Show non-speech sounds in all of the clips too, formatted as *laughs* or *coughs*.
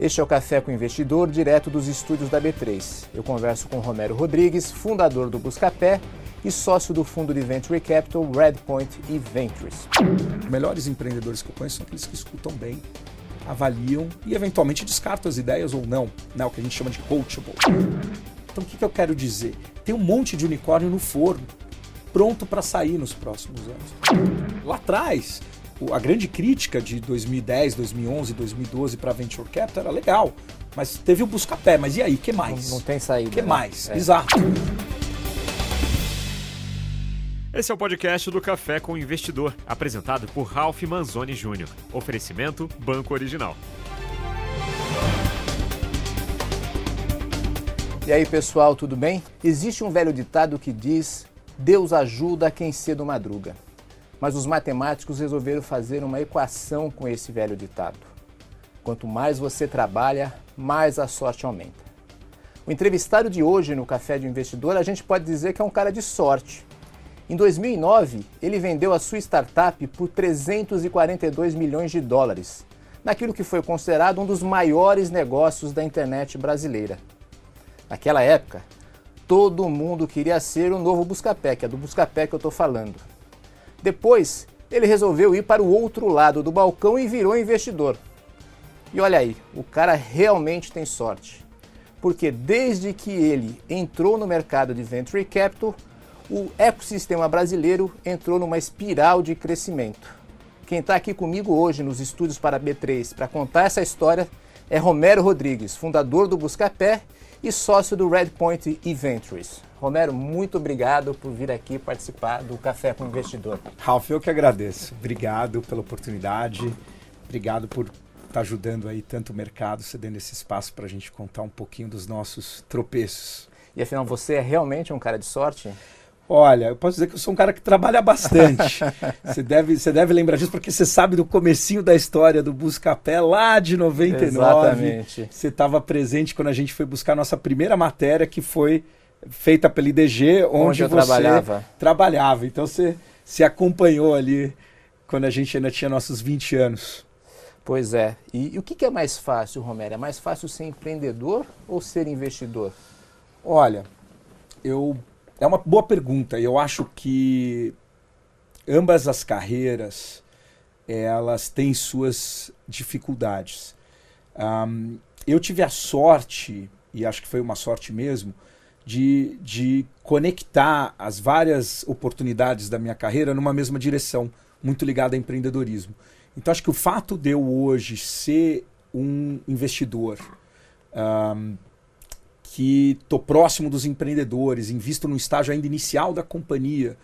Este é o Café com o Investidor, direto dos estúdios da B3. Eu converso com Romero Rodrigues, fundador do Buscapé e sócio do fundo de Venture Capital Redpoint e Ventures. Os melhores empreendedores que eu conheço são aqueles que escutam bem, avaliam e eventualmente descartam as ideias ou não, né? o que a gente chama de coachable. Então o que, que eu quero dizer? Tem um monte de unicórnio no forno, pronto para sair nos próximos anos. Lá atrás, a grande crítica de 2010, 2011, 2012 para Venture Capital era legal, mas teve o busca-pé. Mas e aí, que mais? Não, não tem saída. que né? mais? É. Exato. Esse é o podcast do Café com o Investidor, apresentado por Ralph Manzoni Jr. Oferecimento Banco Original. E aí, pessoal, tudo bem? Existe um velho ditado que diz: Deus ajuda quem cedo madruga. Mas os matemáticos resolveram fazer uma equação com esse velho ditado. Quanto mais você trabalha, mais a sorte aumenta. O entrevistado de hoje no Café de Investidor, a gente pode dizer que é um cara de sorte. Em 2009, ele vendeu a sua startup por 342 milhões de dólares, naquilo que foi considerado um dos maiores negócios da internet brasileira. Naquela época, todo mundo queria ser o novo Buscapé, que é do Buscapé que eu estou falando. Depois, ele resolveu ir para o outro lado do balcão e virou investidor. E olha aí, o cara realmente tem sorte. Porque desde que ele entrou no mercado de venture capital, o ecossistema brasileiro entrou numa espiral de crescimento. Quem está aqui comigo hoje nos estúdios para B3 para contar essa história é Romero Rodrigues, fundador do Buscapé e sócio do Redpoint e Ventures. Romero, muito obrigado por vir aqui participar do Café com o Investidor. Ralf, eu que agradeço. Obrigado pela oportunidade. Obrigado por estar ajudando aí tanto o mercado, cedendo esse espaço para a gente contar um pouquinho dos nossos tropeços. E afinal, você é realmente um cara de sorte? Olha, eu posso dizer que eu sou um cara que trabalha bastante. *laughs* você, deve, você deve lembrar disso porque você sabe do comecinho da história do Buscapé lá de 99. Exatamente. Você estava presente quando a gente foi buscar a nossa primeira matéria, que foi feita pela IDG, onde, Onde eu você trabalhava. trabalhava. Então você se acompanhou ali quando a gente ainda tinha nossos 20 anos. Pois é. E, e o que, que é mais fácil, Romero? É mais fácil ser empreendedor ou ser investidor? Olha, eu é uma boa pergunta. Eu acho que ambas as carreiras elas têm suas dificuldades. Um, eu tive a sorte, e acho que foi uma sorte mesmo, de, de conectar as várias oportunidades da minha carreira numa mesma direção, muito ligada a empreendedorismo. Então acho que o fato de eu hoje ser um investidor um, que estou próximo dos empreendedores, invisto no estágio ainda inicial da companhia,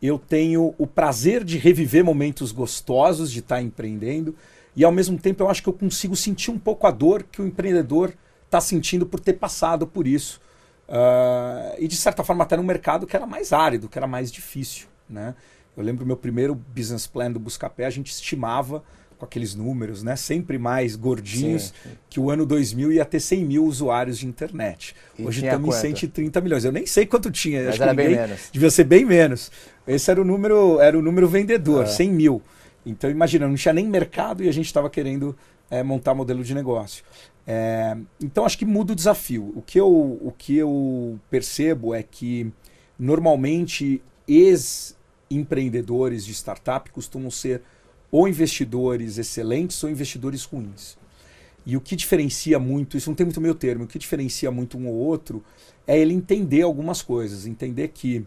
eu tenho o prazer de reviver momentos gostosos de estar tá empreendendo e ao mesmo tempo eu acho que eu consigo sentir um pouco a dor que o empreendedor está sentindo por ter passado por isso. Uh, e de certa forma até no mercado que era mais árido, que era mais difícil. Né? Eu lembro meu primeiro business plan do Buscapé, a gente estimava com aqueles números, né? Sempre mais gordinhos, Sim, sim. que o ano 2000 ia ter 100 mil usuários de internet. E Hoje estamos em quanto? 130 milhões. Eu nem sei quanto tinha. Mas acho era que bem menos. Devia ser bem menos. Esse era o número, era o número vendedor, É. 100 mil. Então imagina, não tinha nem mercado e a gente estava querendo é, montar modelo de negócio. É, então acho que muda o desafio. O que, eu, o que eu percebo é que normalmente ex-empreendedores de startup costumam ser ou investidores excelentes ou investidores ruins. E o que diferencia muito, isso não tem muito meio termo, o que diferencia muito um ou outro é ele entender algumas coisas. Entender que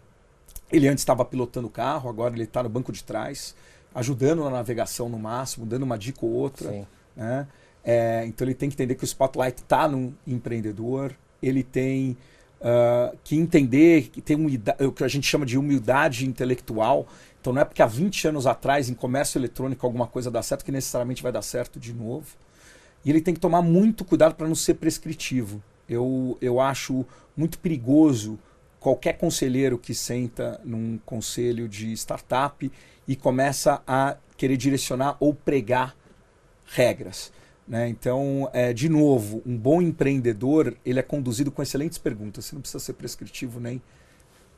ele antes estava pilotando o carro, agora ele está no banco de trás, ajudando na navegação no máximo, dando uma dica ou outra. Sim. né? É, então ele tem que entender que o spotlight está no empreendedor, ele tem ah, que entender que tem humilda- o que a gente chama de humildade intelectual. Então não é porque há 20 anos atrás em comércio eletrônico alguma coisa dá certo que necessariamente vai dar certo de novo. E ele tem que tomar muito cuidado para não ser prescritivo. Eu, eu acho muito perigoso qualquer conselheiro que senta num conselho de startup e começa a querer direcionar ou pregar regras. Né? Então, é, de novo, um bom empreendedor ele é conduzido com excelentes perguntas. Você não precisa ser prescritivo nem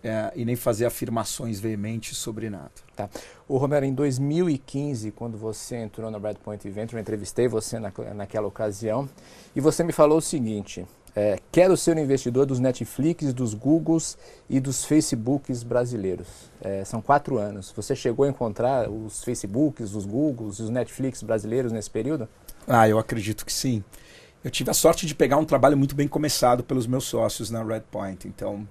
é, e nem fazer afirmações veementes sobre nada. Tá. O Romero, em 2015, quando você entrou na Redpoint Venture, eu entrevistei você na, naquela ocasião e você me falou o seguinte: é, quero ser um investidor dos Netflix, dos Googles e dos Facebooks brasileiros. É, são quatro anos. Você chegou a encontrar os Facebooks, os Googles e os Netflix brasileiros nesse período? Ah, eu acredito que sim. Eu tive a sorte de pegar um trabalho muito bem começado pelos meus sócios na Redpoint. Então,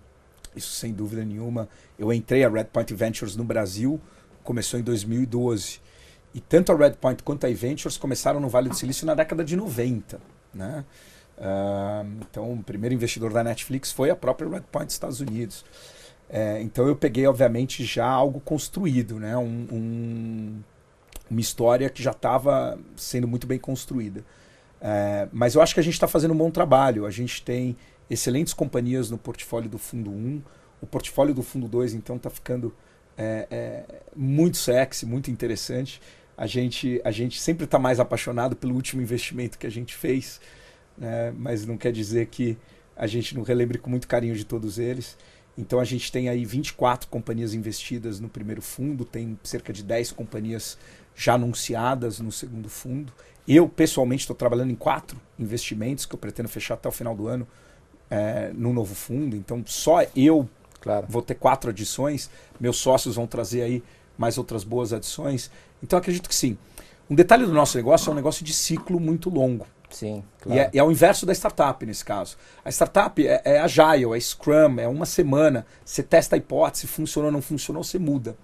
isso sem dúvida nenhuma. Eu entrei a Redpoint Ventures no Brasil, começou em 2012. E tanto a Redpoint quanto a Ventures começaram no Vale do Silício na década de 90. Né? Uh, então, o primeiro investidor da Netflix foi a própria Redpoint dos Estados Unidos. É, então, eu peguei, obviamente, já algo construído, né? Um, um, uma história que já estava sendo muito bem construída. É, mas eu acho que a gente está fazendo um bom trabalho. A gente tem excelentes companhias no portfólio do Fundo 1. O portfólio do Fundo 2, então, está ficando é, é, muito sexy, muito interessante. A gente, a gente sempre está mais apaixonado pelo último investimento que a gente fez, né? mas não quer dizer que a gente não relembre com muito carinho de todos eles. Então a gente tem aí 24 companhias investidas no primeiro fundo, tem cerca de 10 companhias já anunciadas no segundo fundo. Eu, pessoalmente, estou trabalhando em quatro investimentos que eu pretendo fechar até o final do ano é, no novo fundo. Então, só eu claro. vou ter quatro adições. Meus sócios vão trazer aí mais outras boas adições. Então, acredito que sim. Um detalhe do nosso negócio é um negócio de ciclo muito longo. Sim, claro. E é, é o inverso da startup nesse caso. A startup é, é agile, é Scrum, é uma semana. Você testa a hipótese, funcionou ou não funcionou, você muda.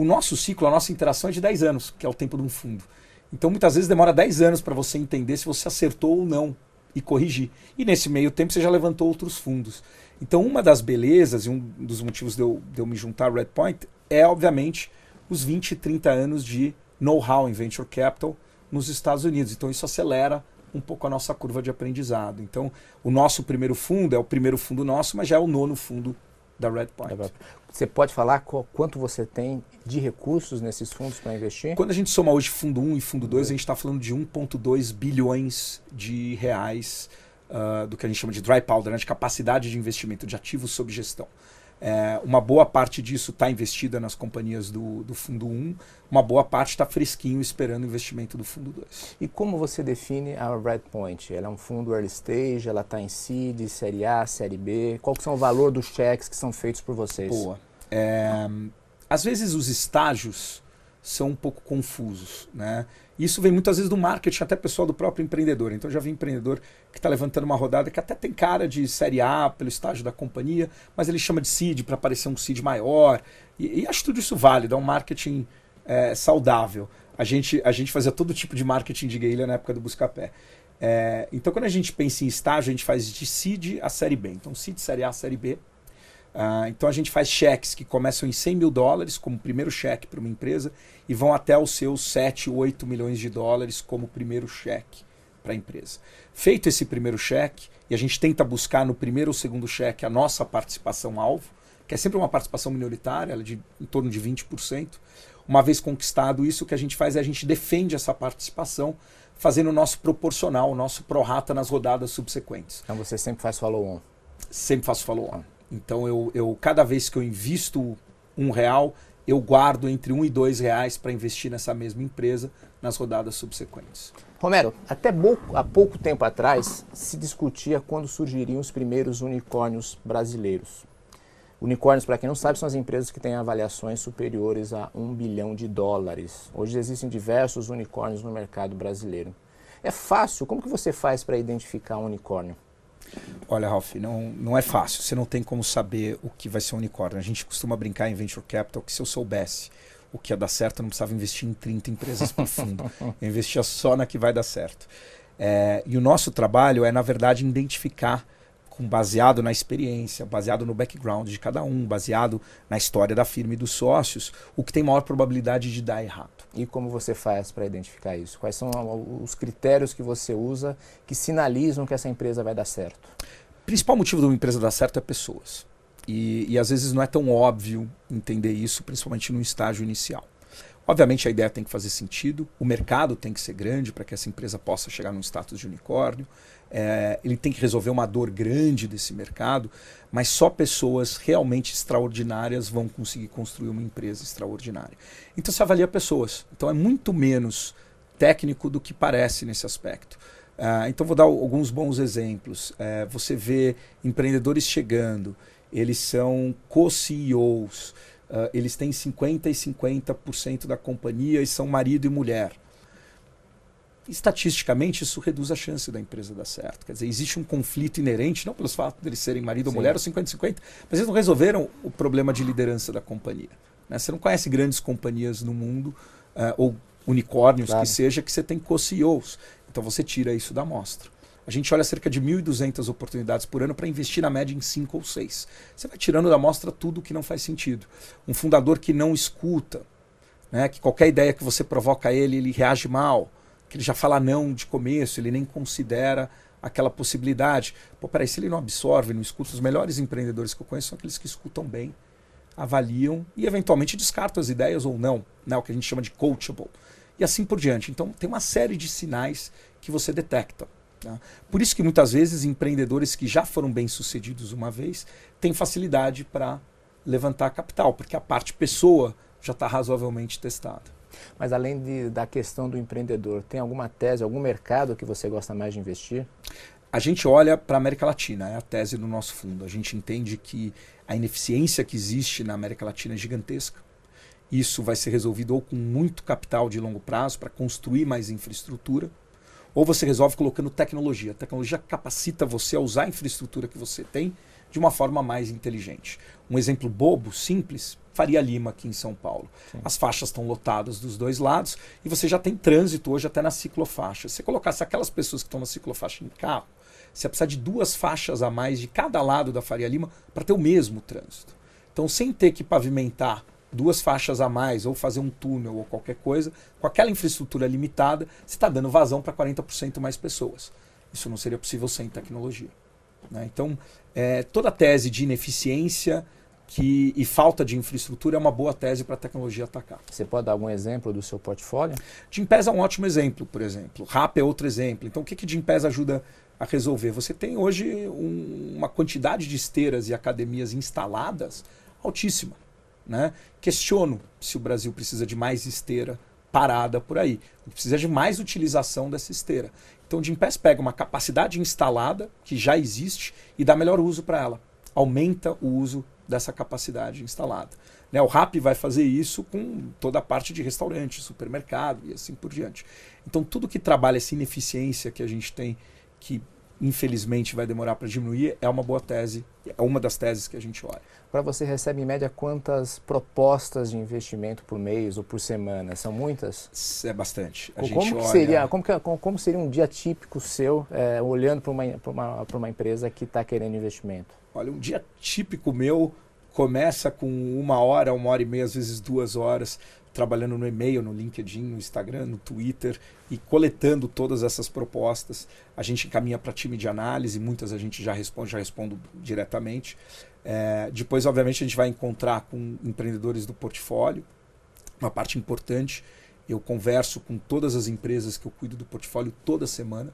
O nosso ciclo, a nossa interação é de 10 anos, que é o tempo de um fundo. Então, muitas vezes demora 10 anos para você entender se você acertou ou não e corrigir. E nesse meio tempo você já levantou outros fundos. Então, uma das belezas e um dos motivos de eu, de eu me juntar à Redpoint é, obviamente, os 20, 30 anos de know-how em venture capital nos Estados Unidos. Então, isso acelera um pouco a nossa curva de aprendizado. Então, o nosso primeiro fundo é o primeiro fundo nosso, mas já é o nono fundo da Redpoint. Você pode falar quanto você tem de recursos nesses fundos para investir? Quando a gente soma hoje fundo 1 e fundo 2, a gente está falando de 1,2 bilhões de reais uh, do que a gente chama de dry powder, né, de capacidade de investimento, de ativos sob gestão. É, uma boa parte disso está investida nas companhias do, do Fundo 1, uma boa parte está fresquinho esperando o investimento do Fundo 2. E como você define a Redpoint? Ela é um fundo early stage, ela está em seed, série A, série B? Qual que são o valor dos cheques que são feitos por vocês? Boa. É, às vezes os estágios são um pouco confusos, né? Isso vem muitas vezes do marketing, até pessoal do próprio empreendedor. Então já vi empreendedor que está levantando uma rodada que até tem cara de série A pelo estágio da companhia, mas ele chama de seed para parecer um seed maior. E, e, acho tudo isso válido, é um marketing é, saudável. A gente, a gente fazia todo tipo de marketing de guerrilha na época do Buscapé. É, então quando a gente pensa em estágio, a gente faz de seed a série B. Então seed, série A, série B. Uh, então a gente faz cheques que começam em 100 mil dólares como primeiro cheque para uma empresa e vão até os seus 7, 8 milhões de dólares como primeiro cheque para a empresa. Feito esse primeiro cheque, e a gente tenta buscar no primeiro ou segundo cheque a nossa participação alvo, que é sempre uma participação minoritária, ela é de em torno de 20%. Uma vez conquistado isso, o que a gente faz é a gente defende essa participação fazendo o nosso proporcional, o nosso prorata nas rodadas subsequentes. Então você sempre faz follow-on? Sempre faço follow-on. Então eu, eu cada vez que eu invisto um real, eu guardo entre um e dois reais para investir nessa mesma empresa nas rodadas subsequentes. Romero, até há pouco tempo atrás se discutia quando surgiriam os primeiros unicórnios brasileiros. Unicórnios, para quem não sabe, são as empresas que têm avaliações superiores a um bilhão de dólares. Hoje existem diversos unicórnios no mercado brasileiro. É fácil? Como que você faz para identificar um unicórnio? Olha, Ralph, não, não é fácil. Você não tem como saber o que vai ser um unicórnio. A gente costuma brincar em Venture Capital que se eu soubesse o que ia dar certo, eu não precisava investir em 30 empresas por fundo. *laughs* Eu investia só na que vai dar certo. É, e o nosso trabalho é, na verdade, identificar com baseado na experiência, baseado no background de cada um, baseado na história da firma e dos sócios, o que tem maior probabilidade de dar errado. E como você faz para identificar isso? Quais são os critérios que você usa que sinalizam que essa empresa vai dar certo? O principal motivo de uma empresa dar certo é pessoas. E, e às vezes não é tão óbvio entender isso, principalmente no estágio inicial. Obviamente a ideia tem que fazer sentido, o mercado tem que ser grande para que essa empresa possa chegar num status de unicórnio. É, ele tem que resolver uma dor grande desse mercado, mas só pessoas realmente extraordinárias vão conseguir construir uma empresa extraordinária. Então se avalia pessoas. Então é muito menos técnico do que parece nesse aspecto. Uh, então vou dar alguns bons exemplos. Uh, você vê empreendedores chegando, eles são co-CEOs, uh, eles têm 50% e 50% da companhia e são marido e mulher. Estatisticamente, isso reduz a chance da empresa dar certo. Quer dizer, existe um conflito inerente, não pelos fatos deles serem marido ou mulher ou 50-50, mas eles não resolveram o problema de liderança da companhia. Né? Você não conhece grandes companhias no mundo, ou unicórnios claro. que seja, que você tem co-CEOs. Então você tira isso da amostra. A gente olha cerca de 1.200 oportunidades por ano para investir na média em 5 ou 6. Você vai tirando da amostra tudo que não faz sentido. Um fundador que não escuta, né, que qualquer ideia que você provoca ele, ele reage mal, que ele já fala não de começo, ele nem considera aquela possibilidade. Pô, peraí, se ele não absorve, não escuta, os melhores empreendedores que eu conheço são aqueles que escutam bem, avaliam e eventualmente descartam as ideias ou não, né, o que a gente chama de coachable e assim por diante. Então, tem uma série de sinais que você detecta. Tá? Por isso que muitas vezes empreendedores que já foram bem-sucedidos uma vez têm facilidade para levantar capital, porque a parte pessoa já está razoavelmente testada. Mas além de, da questão do empreendedor, tem alguma tese, algum mercado que você gosta mais de investir? A gente olha para a América Latina, é a tese do nosso fundo. A gente entende que a ineficiência que existe na América Latina é gigantesca. Isso vai ser resolvido ou com muito capital de longo prazo para construir mais infraestrutura, ou você resolve colocando tecnologia. A tecnologia capacita você a usar a infraestrutura que você tem de uma forma mais inteligente. Um exemplo bobo, simples, Faria Lima aqui em São Paulo. Sim. As faixas estão lotadas dos dois lados e você já tem trânsito hoje até na ciclofaixa. Se você colocasse aquelas pessoas que estão na ciclofaixa em carro, você ia precisar de duas faixas a mais de cada lado da Faria Lima para ter o mesmo trânsito. Então, sem ter que pavimentar duas faixas a mais, ou fazer um túnel ou qualquer coisa, com aquela infraestrutura limitada, você está dando vazão para 40% mais pessoas. Isso não seria possível sem tecnologia. Né? Então, é, toda tese de ineficiência que, e falta de infraestrutura é uma boa tese para a tecnologia atacar. Você pode dar algum exemplo do seu portfólio? Gimpass é um ótimo exemplo, por exemplo. RAP é outro exemplo. Então, o que, que Gimpass ajuda a resolver? Você tem hoje um, uma quantidade de esteiras e academias instaladas altíssima. Né? Questiono se o Brasil precisa de mais esteira parada por aí. Precisa de mais utilização dessa esteira. Então, o Gimpass pega uma capacidade instalada, que já existe, e dá melhor uso para ela. Aumenta o uso dessa capacidade instalada. Né? O RAP vai fazer isso com toda a parte de restaurante, supermercado e assim por diante. Então, tudo que trabalha essa ineficiência que a gente tem, que infelizmente vai demorar para diminuir, é uma boa tese, é uma das teses que a gente olha. Para você recebe em média quantas propostas de investimento por mês ou por semana? São muitas? É bastante. A como, olha... seria, como, que, como, como, seria um dia típico seu é, olhando para uma, uma, uma empresa que está querendo investimento? Olha, um dia típico meu começa com uma hora, uma hora e meia, às vezes duas horas, trabalhando no e-mail, no LinkedIn, no Instagram, no Twitter e coletando todas essas propostas. A gente encaminha para time de análise, muitas a gente já responde, já respondo diretamente. É, depois, obviamente, a gente vai encontrar com empreendedores do portfólio. Uma parte importante, eu converso com todas as empresas que eu cuido do portfólio toda semana.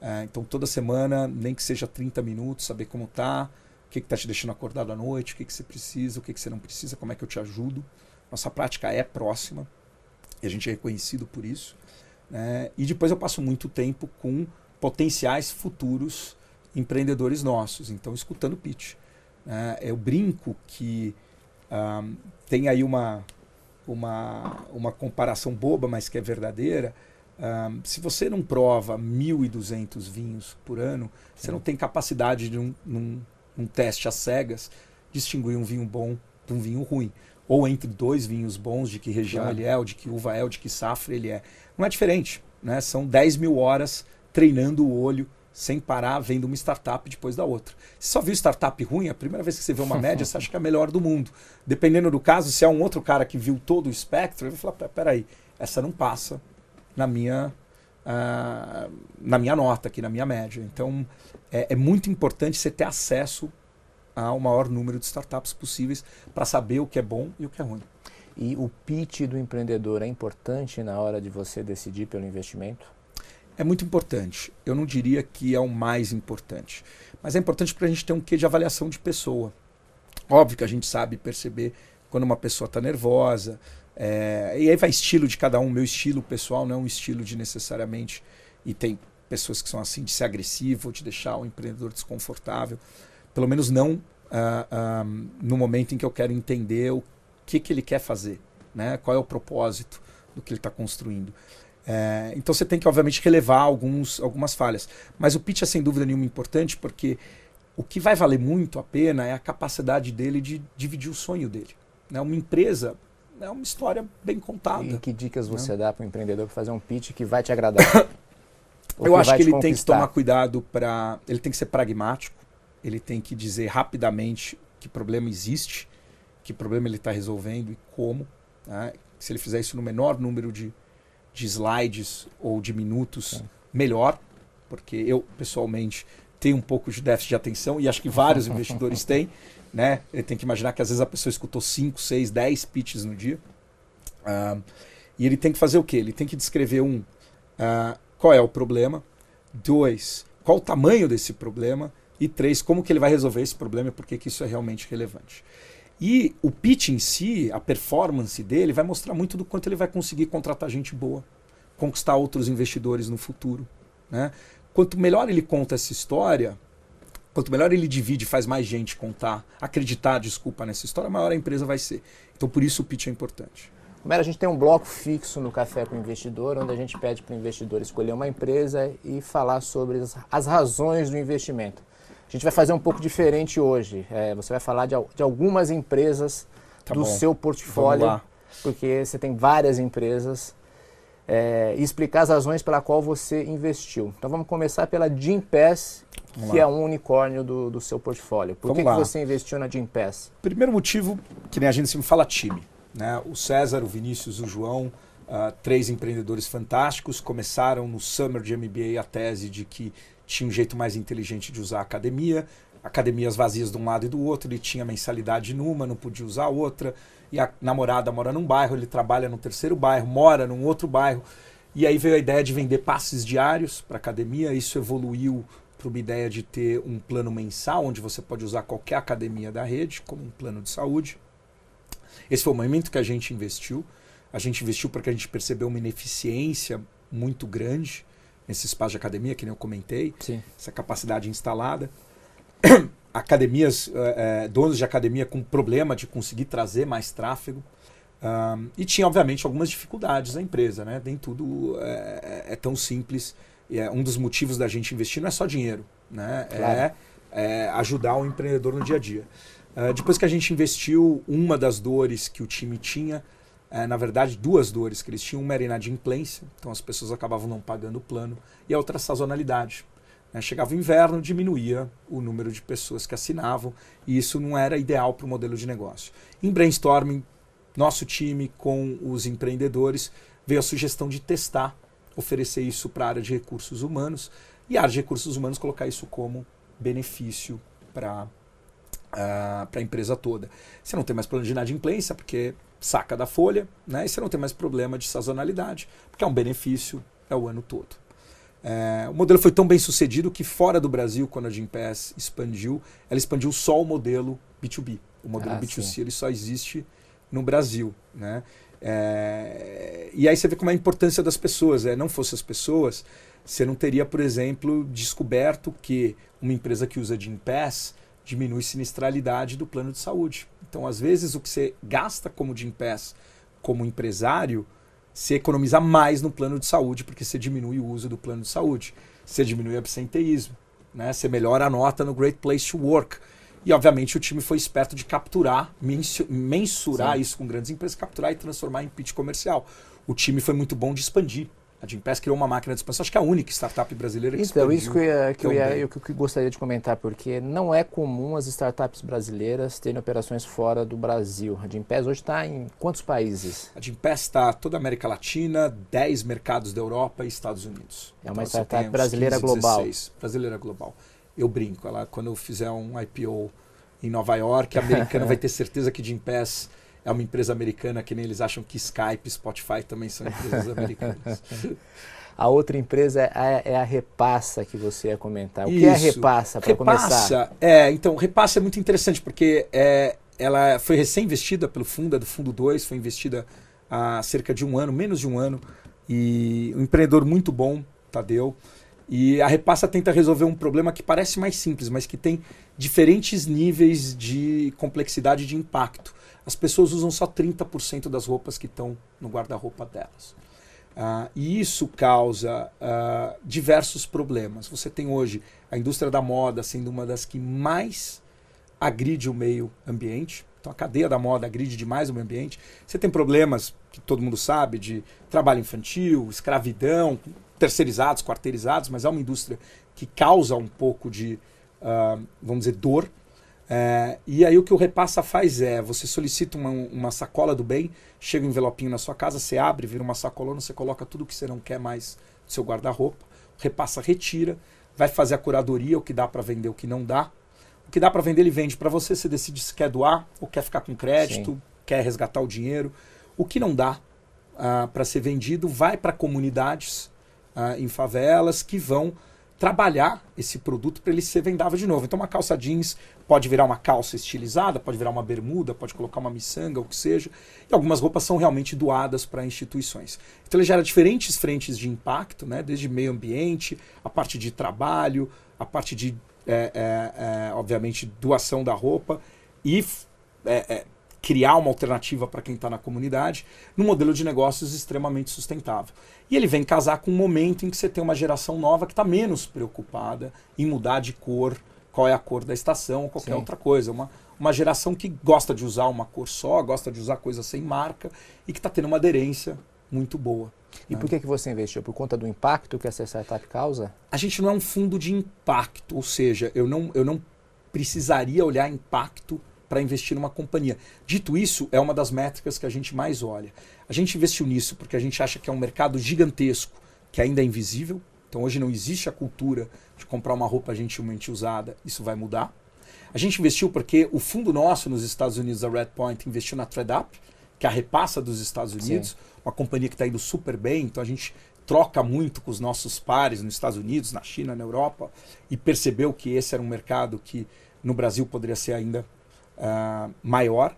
É, então, toda semana, nem que seja 30 minutos, saber como tá, o que está te deixando acordado à noite, o que, que você precisa, o que, que você não precisa, como é que eu te ajudo. Nossa prática é próxima e a gente é reconhecido por isso. Né? E depois eu passo muito tempo com potenciais futuros empreendedores nossos, então escutando pitch. Né? Eu brinco que um, tem aí uma, uma, uma comparação boba, mas que é verdadeira. Um, se você não prova 1.200 vinhos por ano, você não tem capacidade de, um, num, num teste às cegas, distinguir um vinho bom de um vinho ruim ou entre dois vinhos bons, de que região claro. ele é, ou de que uva é, ou de que safra ele é. Não é diferente. Né? São 10 mil horas treinando o olho sem parar, vendo uma startup depois da outra. Você só viu startup ruim, a primeira vez que você vê uma média, você acha que é a melhor do mundo. Dependendo do caso, se é um outro cara que viu todo o espectro, ele vai falar, peraí, essa não passa na minha, uh, na minha nota aqui, na minha média. Então, é, é muito importante você ter acesso ao maior número de startups possíveis para saber o que é bom e o que é ruim. E o pitch do empreendedor é importante na hora de você decidir pelo investimento? É muito importante. Eu não diria que é o mais importante. Mas é importante para a gente ter um quê de avaliação de pessoa. Óbvio que a gente sabe perceber quando uma pessoa está nervosa. É, e aí vai estilo de cada um. Meu estilo pessoal não é um estilo de necessariamente. E tem pessoas que são assim, de ser agressivo, de deixar o empreendedor desconfortável. Pelo menos não uh, no momento em que eu quero entender o que, que ele quer fazer, né? qual é o propósito do que ele está construindo. É, então você tem que, obviamente, relevar alguns, algumas falhas. Mas o pitch é sem dúvida nenhuma importante porque o que vai valer muito a pena é a capacidade dele de dividir o sonho dele. Né? Uma empresa é uma história bem contada. E que dicas você né? dá para o empreendedor para fazer um pitch que vai te agradar? *coughs* Eu acho que ele tem que tomar cuidado para. Ele tem que ser pragmático, ele tem que dizer rapidamente que problema existe, que problema ele está resolvendo e como. Né? Se ele fizer isso no menor número de, de slides ou de minutos, Sim. melhor, porque eu, pessoalmente, tenho um pouco de déficit de atenção e acho que vários *laughs* investidores têm. Né? Ele tem que imaginar que às vezes a pessoa escutou 5, 6, 10 pitches no dia. Uh, e ele tem que fazer o quê? Ele tem que descrever um. Uh, qual é o problema? Dois, qual o tamanho desse problema? E três, como que ele vai resolver esse problema e por que, que isso é realmente relevante. E o pitch em si, a performance dele, vai mostrar muito do quanto ele vai conseguir contratar gente boa, conquistar outros investidores no futuro. Né? Quanto melhor ele conta essa história, quanto melhor ele divide, faz mais gente contar, acreditar, desculpa, nessa história, maior a empresa vai ser. Então por isso o pitch é importante. Primeiro, a gente tem um bloco fixo no Café com o Investidor, onde a gente pede para o investidor escolher uma empresa e falar sobre as razões do investimento. A gente vai fazer um pouco diferente hoje. É, você vai falar de, de algumas empresas tá do bom. seu portfólio, porque você tem várias empresas, é, e explicar as razões pela qual você investiu. Então vamos começar pela Gimpass, que é um unicórnio do, do seu portfólio. Por que, que, você investiu na Gimpass? Primeiro motivo, que nem a gente sempre fala, time. Né? O César, o Vinícius, o João, uh, três empreendedores fantásticos, começaram no Summer de MBA a tese de que tinha um jeito mais inteligente de usar a academia, academias vazias de um lado e do outro, ele tinha mensalidade numa, não podia usar outra, e a namorada mora num bairro, ele trabalha no terceiro bairro, mora num outro bairro, e aí veio a ideia de vender passes diários para academia, isso evoluiu para uma ideia de ter um plano mensal, onde você pode usar qualquer academia da rede, como um plano de saúde. Esse foi o momento que a gente investiu. A gente investiu porque a gente percebeu uma ineficiência muito grande nesse espaço de academia, que nem eu comentei, Sim. essa capacidade instalada. *clears throat* Academias, é, donos de academia com problema de conseguir trazer mais tráfego. Um, e tinha, obviamente, algumas dificuldades na empresa, né? Nem tudo é, é tão simples. E é um dos motivos da gente investir não é só dinheiro, né? Claro. É, é, ajudar o empreendedor no dia a dia. Uh, depois que a gente investiu, uma das dores que o time tinha é, na verdade, duas dores que eles tinham. Uma era inadimplência, então as pessoas acabavam não pagando o plano, e a outra sazonalidade. Né? Chegava o inverno, diminuía o número de pessoas que assinavam, e isso não era ideal para o modelo de negócio. Em brainstorming, nosso time com os empreendedores veio a sugestão de testar, oferecer isso para a área de recursos humanos, e a área de recursos humanos colocar isso como benefício para uh, ah, a empresa toda. Você não tem mais plano de inadimplência, porque saca da folha, né? E você não tem mais problema de sazonalidade, porque é um benefício, é o ano todo. É, o modelo foi tão bem sucedido que fora do Brasil, quando a Gimpass expandiu, ela expandiu só o modelo B2B. O modelo ah, B2C ele só existe no Brasil, né? É, e aí você vê como é a importância das pessoas. É, não fosse as pessoas, você não teria, por exemplo, descoberto que uma empresa que usa Gimpass diminui sinistralidade do plano de saúde. Então, às vezes, o que você gasta como de Pass como empresário, você economiza mais no plano de saúde, porque você diminui o uso do plano de saúde. Você diminui o absenteísmo, né? você melhora a nota no Great Place to Work. E, obviamente, o time foi esperto de capturar, mensurar Sim. isso com grandes empresas, capturar e transformar em pitch comercial. O time foi muito bom de expandir a Gimpass criou uma máquina de expansão, acho que é a única startup brasileira que Então, isso que eu, ia, que eu, ia, eu, que eu gostaria de comentar, porque não é comum as startups brasileiras terem operações fora do Brasil. A Gimpass hoje está em quantos países? A Gimpass está toda a América Latina, 10 mercados da Europa e Estados Unidos. É uma então, startup brasileira 15, global. 16, brasileira global. Eu brinco, ela, quando eu fizer um IPO em Nova York, a americana *laughs* vai ter certeza que Gimpass é uma empresa americana, que nem eles acham que Skype, Spotify também são empresas americanas. *laughs* A outra empresa é a, é a, Repassa que você ia comentar. O Isso. que é a Repassa, para começar? É, então, Repassa é muito interessante, porque é, ela foi recém-investida pelo Funda, do Fundo 2, foi investida há cerca de um ano, menos de um ano, e um empreendedor muito bom, Tadeu. E a Repassa tenta resolver um problema que parece mais simples, mas que tem diferentes níveis de complexidade e de impacto. As pessoas usam só 30% das roupas que estão no guarda-roupa delas. Uh, e isso causa uh, diversos problemas. Você tem hoje a indústria da moda sendo uma das que mais agride o meio ambiente. Então a cadeia da moda agride demais o meio ambiente. Você tem problemas que todo mundo sabe de trabalho infantil, escravidão, terceirizados, quarteirizados, mas é uma indústria que causa um pouco de, uh, vamos dizer, dor é, e aí o que o Repassa faz é, você solicita uma, uma sacola do bem, chega um envelopinho na sua casa, você abre, vira uma sacolona, você coloca tudo que você não quer mais no seu guarda-roupa, o Repassa retira, vai fazer a curadoria, o que dá para vender, o que não dá. O que dá para vender, ele vende para você, você decide se quer doar ou quer ficar com crédito, Sim. quer resgatar o dinheiro. O que não dá uh, para ser vendido vai para comunidades uh, em favelas que vão trabalhar esse produto para ele ser vendável de novo. Então, uma calça jeans pode virar uma calça estilizada, pode virar uma bermuda, pode colocar uma miçanga, o que seja. E algumas roupas são realmente doadas para instituições. Então, ele gera diferentes frentes de impacto, né? desde meio ambiente, a parte de trabalho, a parte de, é, é, é, obviamente, doação da roupa e é, é, criar uma alternativa para quem está na comunidade, num modelo de negócios extremamente sustentável. E ele vem casar com um momento em que você tem uma geração nova que está menos preocupada em mudar de cor, qual é a cor da estação ou qualquer Sim. outra coisa. Uma, uma geração que gosta de usar uma cor só, gosta de usar coisa sem marca e que está tendo uma aderência muito boa. E né? por que, que você investiu? Por conta do impacto que essa startup causa? A gente não é um fundo de impacto, ou seja, eu não, eu não precisaria olhar impacto para investir numa companhia. Dito isso, é uma das métricas que a gente mais olha. A gente investiu nisso porque a gente acha que é um mercado gigantesco, que ainda é invisível. Então hoje não existe a cultura de comprar uma roupa gentilmente usada, isso vai mudar. A gente investiu porque o fundo nosso nos Estados Unidos, a Redpoint, investiu na ThreadUp, que é a repassa dos Estados Unidos, Sim. uma companhia que está indo super bem, então a gente troca muito com os nossos pares nos Estados Unidos, na China, na Europa, e percebeu que esse era um mercado que no Brasil poderia ser ainda uh, maior.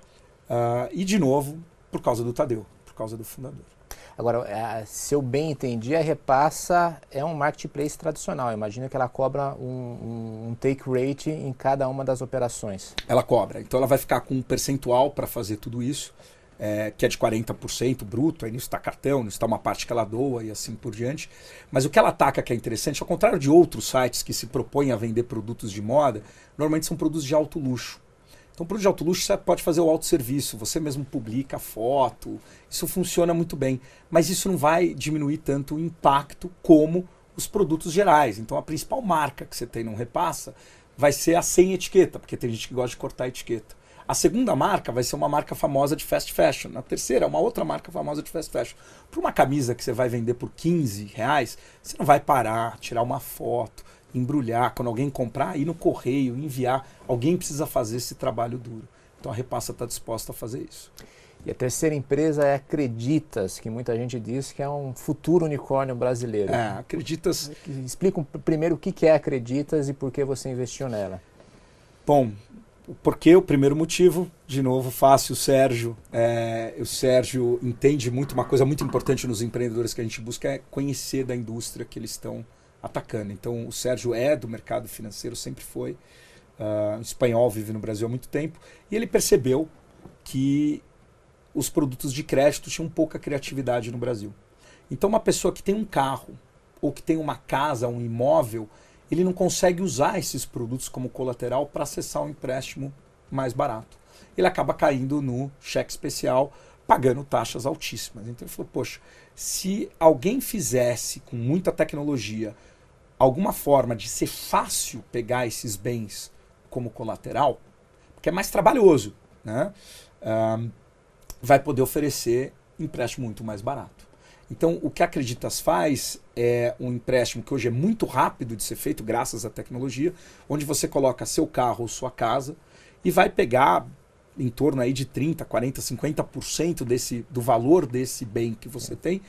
Uh, e, de novo, por causa do Tadeu, por causa do fundador. Agora, é, se eu bem entendi, a Repassa é um marketplace tradicional. Imagina que ela cobra um, um, take rate em cada uma das operações. Ela cobra. Então ela vai ficar com um percentual para fazer tudo isso, é, que é de 40% bruto. Aí nisso está cartão, nisso está uma parte que ela doa e assim por diante. Mas o que ela ataca que é interessante, ao contrário de outros sites que se propõem a vender produtos de moda, normalmente são produtos de alto luxo. Então, para o de alto luxo, você pode fazer o autosserviço, você mesmo publica foto, isso funciona muito bem. Mas isso não vai diminuir tanto o impacto como os produtos gerais. Então, a principal marca que você tem não repassa vai ser a sem etiqueta, porque tem gente que gosta de cortar a etiqueta. A segunda marca vai ser uma marca famosa de fast fashion. A terceira é uma outra marca famosa de fast fashion. Para uma camisa que você vai vender por 15 reais, você não vai parar, tirar uma foto embrulhar, quando alguém comprar, ir no correio, enviar. Alguém precisa fazer esse trabalho duro. Então a Repassa está disposta a fazer isso. E a terceira empresa é Acreditas, que muita gente diz que é um futuro unicórnio brasileiro. É, Acreditas. Explica primeiro o que é Acreditas e por que você investiu nela. Bom, porque o primeiro motivo, de novo, fácil, o Sérgio. É, o Sérgio entende muito, uma coisa muito importante nos empreendedores que a gente busca é conhecer da indústria que eles estão atacando. Então o Sérgio é do mercado financeiro, sempre foi. Uh, espanhol, vive no Brasil há muito tempo. E ele percebeu que os produtos de crédito tinham pouca criatividade no Brasil. Então uma pessoa que tem um carro ou que tem uma casa, um imóvel, ele não consegue usar esses produtos como colateral para acessar um empréstimo mais barato. Ele acaba caindo no cheque especial, pagando taxas altíssimas. Então ele falou: Poxa, se alguém fizesse com muita tecnologia alguma forma de ser fácil pegar esses bens como colateral, porque é mais trabalhoso, né? Um, vai poder oferecer empréstimo muito mais barato. Então, o que a Acreditas faz é um empréstimo que hoje é muito rápido de ser feito, graças à tecnologia, onde você coloca seu carro ou sua casa e vai pegar em torno aí de 30, 40, 50% desse, do valor desse bem que você tem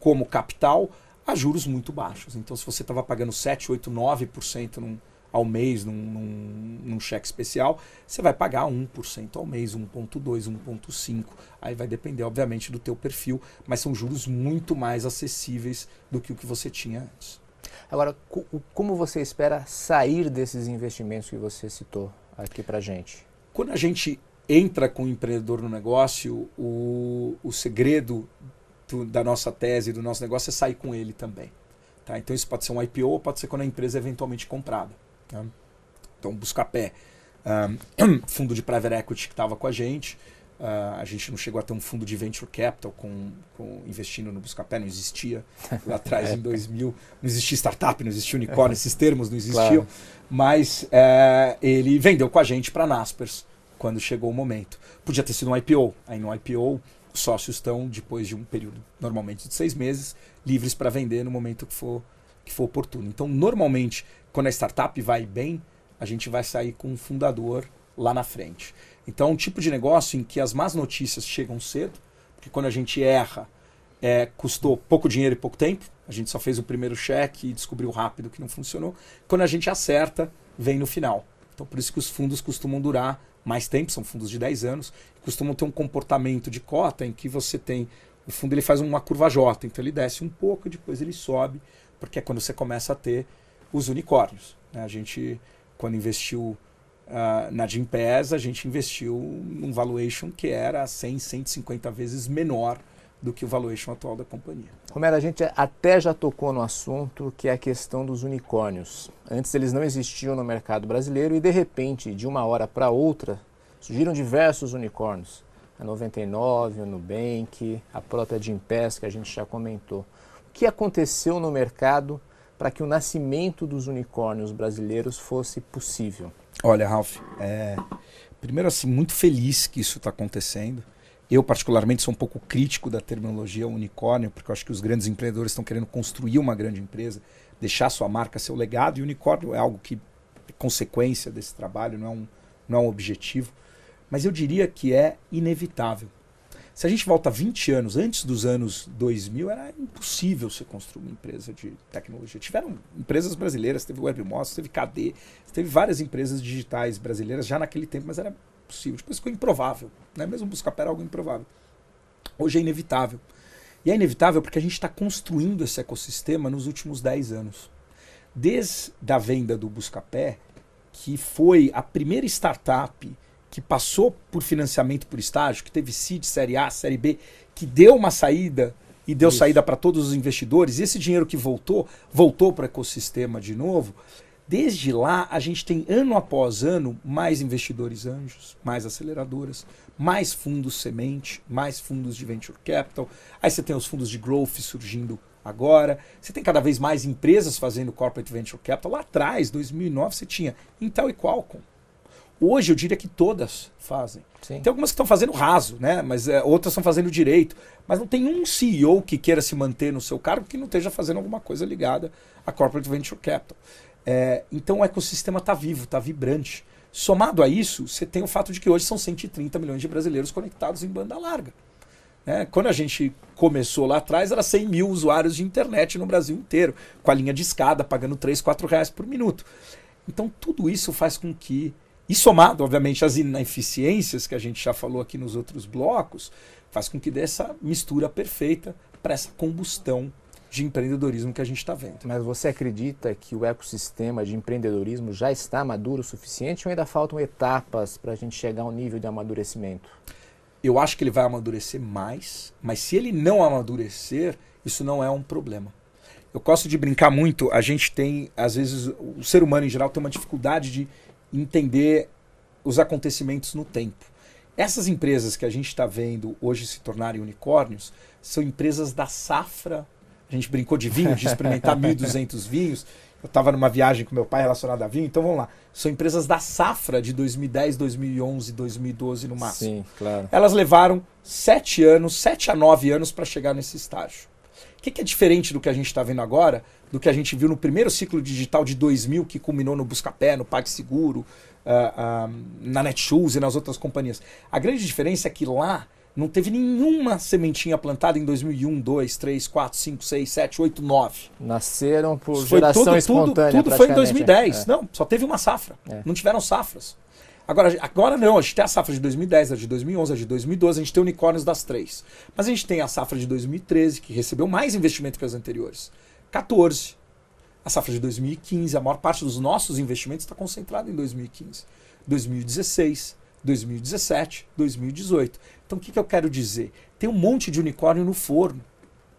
como capital a juros muito baixos. Então, se você estava pagando 7, 8, 9% num, ao mês num, num, num, cheque especial, você vai pagar 1% ao mês, 1,2%, 1,5%. Aí vai depender, obviamente, do teu perfil, mas são juros muito mais acessíveis do que o que você tinha antes. Agora, como você espera sair desses investimentos que você citou aqui para gente? Quando a gente entra com o empreendedor no negócio, o, o segredo do, da nossa tese, do nosso negócio, é sair com ele também. Tá? Então isso pode ser um IPO ou pode ser quando a empresa é eventualmente comprada. Tá? Então, Buscapé, um, *clears throat* fundo de private equity que estava com a gente, Uh, a gente não chegou a ter um fundo de venture capital com, com investindo no Buscapé, não existia *laughs* lá atrás, em 2000. Não existia startup, não existia unicórnio, *laughs* esses termos não existiam. Claro. Mas uh, ele vendeu com a gente para Naspers quando chegou o momento. Podia ter sido um IPO. Aí no IPO os sócios estão, depois de um período, normalmente de seis meses, livres para vender no momento que for, que for oportuno. Então, normalmente, quando a startup vai bem, a gente vai sair com um fundador lá na frente. Então, é um tipo de negócio em que as más notícias chegam cedo, porque quando a gente erra, é, custou pouco dinheiro e pouco tempo. A gente só fez o primeiro cheque e descobriu rápido que não funcionou. Quando a gente acerta, vem no final. Então, por isso que os fundos costumam durar mais tempo, são fundos de 10 anos, costumam ter um comportamento de cota em que você tem. O fundo ele faz uma curva J, então ele desce um pouco, depois ele sobe, porque é quando você começa a ter os unicórnios. Né? A gente, quando investiu uh, na Gimpass, a gente investiu num valuation que era 100, 150 vezes menor do que o valuation atual da companhia. Romero, a gente até já tocou no assunto que é a questão dos unicórnios. Antes eles não existiam no mercado brasileiro e de repente, de uma hora para outra, surgiram diversos unicórnios. A 99, a Nubank, a própria Gimpass que a gente já comentou. O que aconteceu no mercado para que o nascimento dos unicórnios brasileiros fosse possível? Olha, Ralph, é, primeiro assim, muito feliz que isso está acontecendo. Eu, particularmente, sou um pouco crítico da terminologia unicórnio, porque eu acho que os grandes empreendedores estão querendo construir uma grande empresa, deixar sua marca, seu legado, e unicórnio é algo que é consequência desse trabalho, não é um, não é um objetivo. Mas eu diria que é inevitável. Se a gente volta 20 anos, antes dos anos 2000, era impossível você construir uma empresa de tecnologia. Tiveram empresas brasileiras, teve WebMoss, teve KD, teve várias empresas digitais brasileiras já naquele tempo, mas era possível. Depois ficou improvável. Né? Mesmo Buscapé era algo improvável. Hoje é inevitável. E é inevitável porque a gente está construindo esse ecossistema nos últimos 10 anos. Desde a venda do Buscapé, que foi a primeira startup que passou por financiamento por estágio, que teve CID, Série A, Série B, que deu uma saída e deu Isso. saída para todos os investidores, e esse dinheiro que voltou, voltou para o ecossistema de novo. Desde lá, a gente tem ano após ano mais investidores anjos, mais aceleradoras, mais fundos semente, mais fundos de venture capital. Aí você tem os fundos de growth surgindo agora. Você tem cada vez mais empresas fazendo corporate venture capital. Lá atrás, 2009, você tinha Intel e Qualcomm. Hoje eu diria que todas fazem. Sim. Tem algumas que estão fazendo raso, né? Mas é, outras estão fazendo direito. Mas não tem um CEO que queira se manter no seu cargo que não esteja fazendo alguma coisa ligada a corporate venture capital. É, então o ecossistema está vivo, está vibrante. Somado a isso, você tem o fato de que hoje são 130 milhões de brasileiros conectados em banda larga. Né? Quando a gente começou lá atrás, era 100 mil usuários de internet no Brasil inteiro, com a linha de escada, pagando 3, 4 reais por minuto. Então tudo isso faz com que e somado, obviamente, às ineficiências que a gente já falou aqui nos outros blocos, faz com que dê essa mistura perfeita para essa combustão de empreendedorismo que a gente está vendo. Mas você acredita que o ecossistema de empreendedorismo já está maduro o suficiente ou ainda faltam etapas para a gente chegar ao nível de amadurecimento? Eu acho que ele vai amadurecer mais, mas se ele não amadurecer, isso não é um problema. Eu gosto de brincar muito, a gente tem, às vezes, o ser humano em geral tem uma dificuldade de entender os acontecimentos no tempo. Essas empresas que a gente está vendo hoje se tornarem unicórnios são empresas da safra. A gente brincou de vinho, de experimentar *laughs* 1.200 vinhos. Eu estava numa viagem com meu pai relacionada a vinho, então vamos lá. São empresas da safra de 2010, 2011, 2012 no máximo. Sim, claro. Elas levaram sete anos, sete a nove anos para chegar nesse estágio. O que, que é diferente do que a gente está vendo agora? Do que a gente viu no primeiro ciclo digital de 2000, que culminou no Buscapé, no PagSeguro, uh, uh, na Netshoes e nas outras companhias. A grande diferença é que lá não teve nenhuma sementinha plantada em 2001, 2, 3, 4, 5, 6, 7, 8, 9. Nasceram por foi geração tudo, espontânea. Tudo, tudo foi em 2010. É. Não, só teve uma safra. É. Não tiveram safras. Agora, agora não, a gente tem a safra de 2010, a de 2011, a de 2012, a gente tem unicórnios das três. Mas a gente tem a safra de 2013, que recebeu mais investimento que as anteriores. 14. A safra de 2015, a maior parte dos nossos investimentos está concentrada em 2015. 2016, 2017, 2018. Então o que, que eu quero dizer? Tem um monte de unicórnio no forno,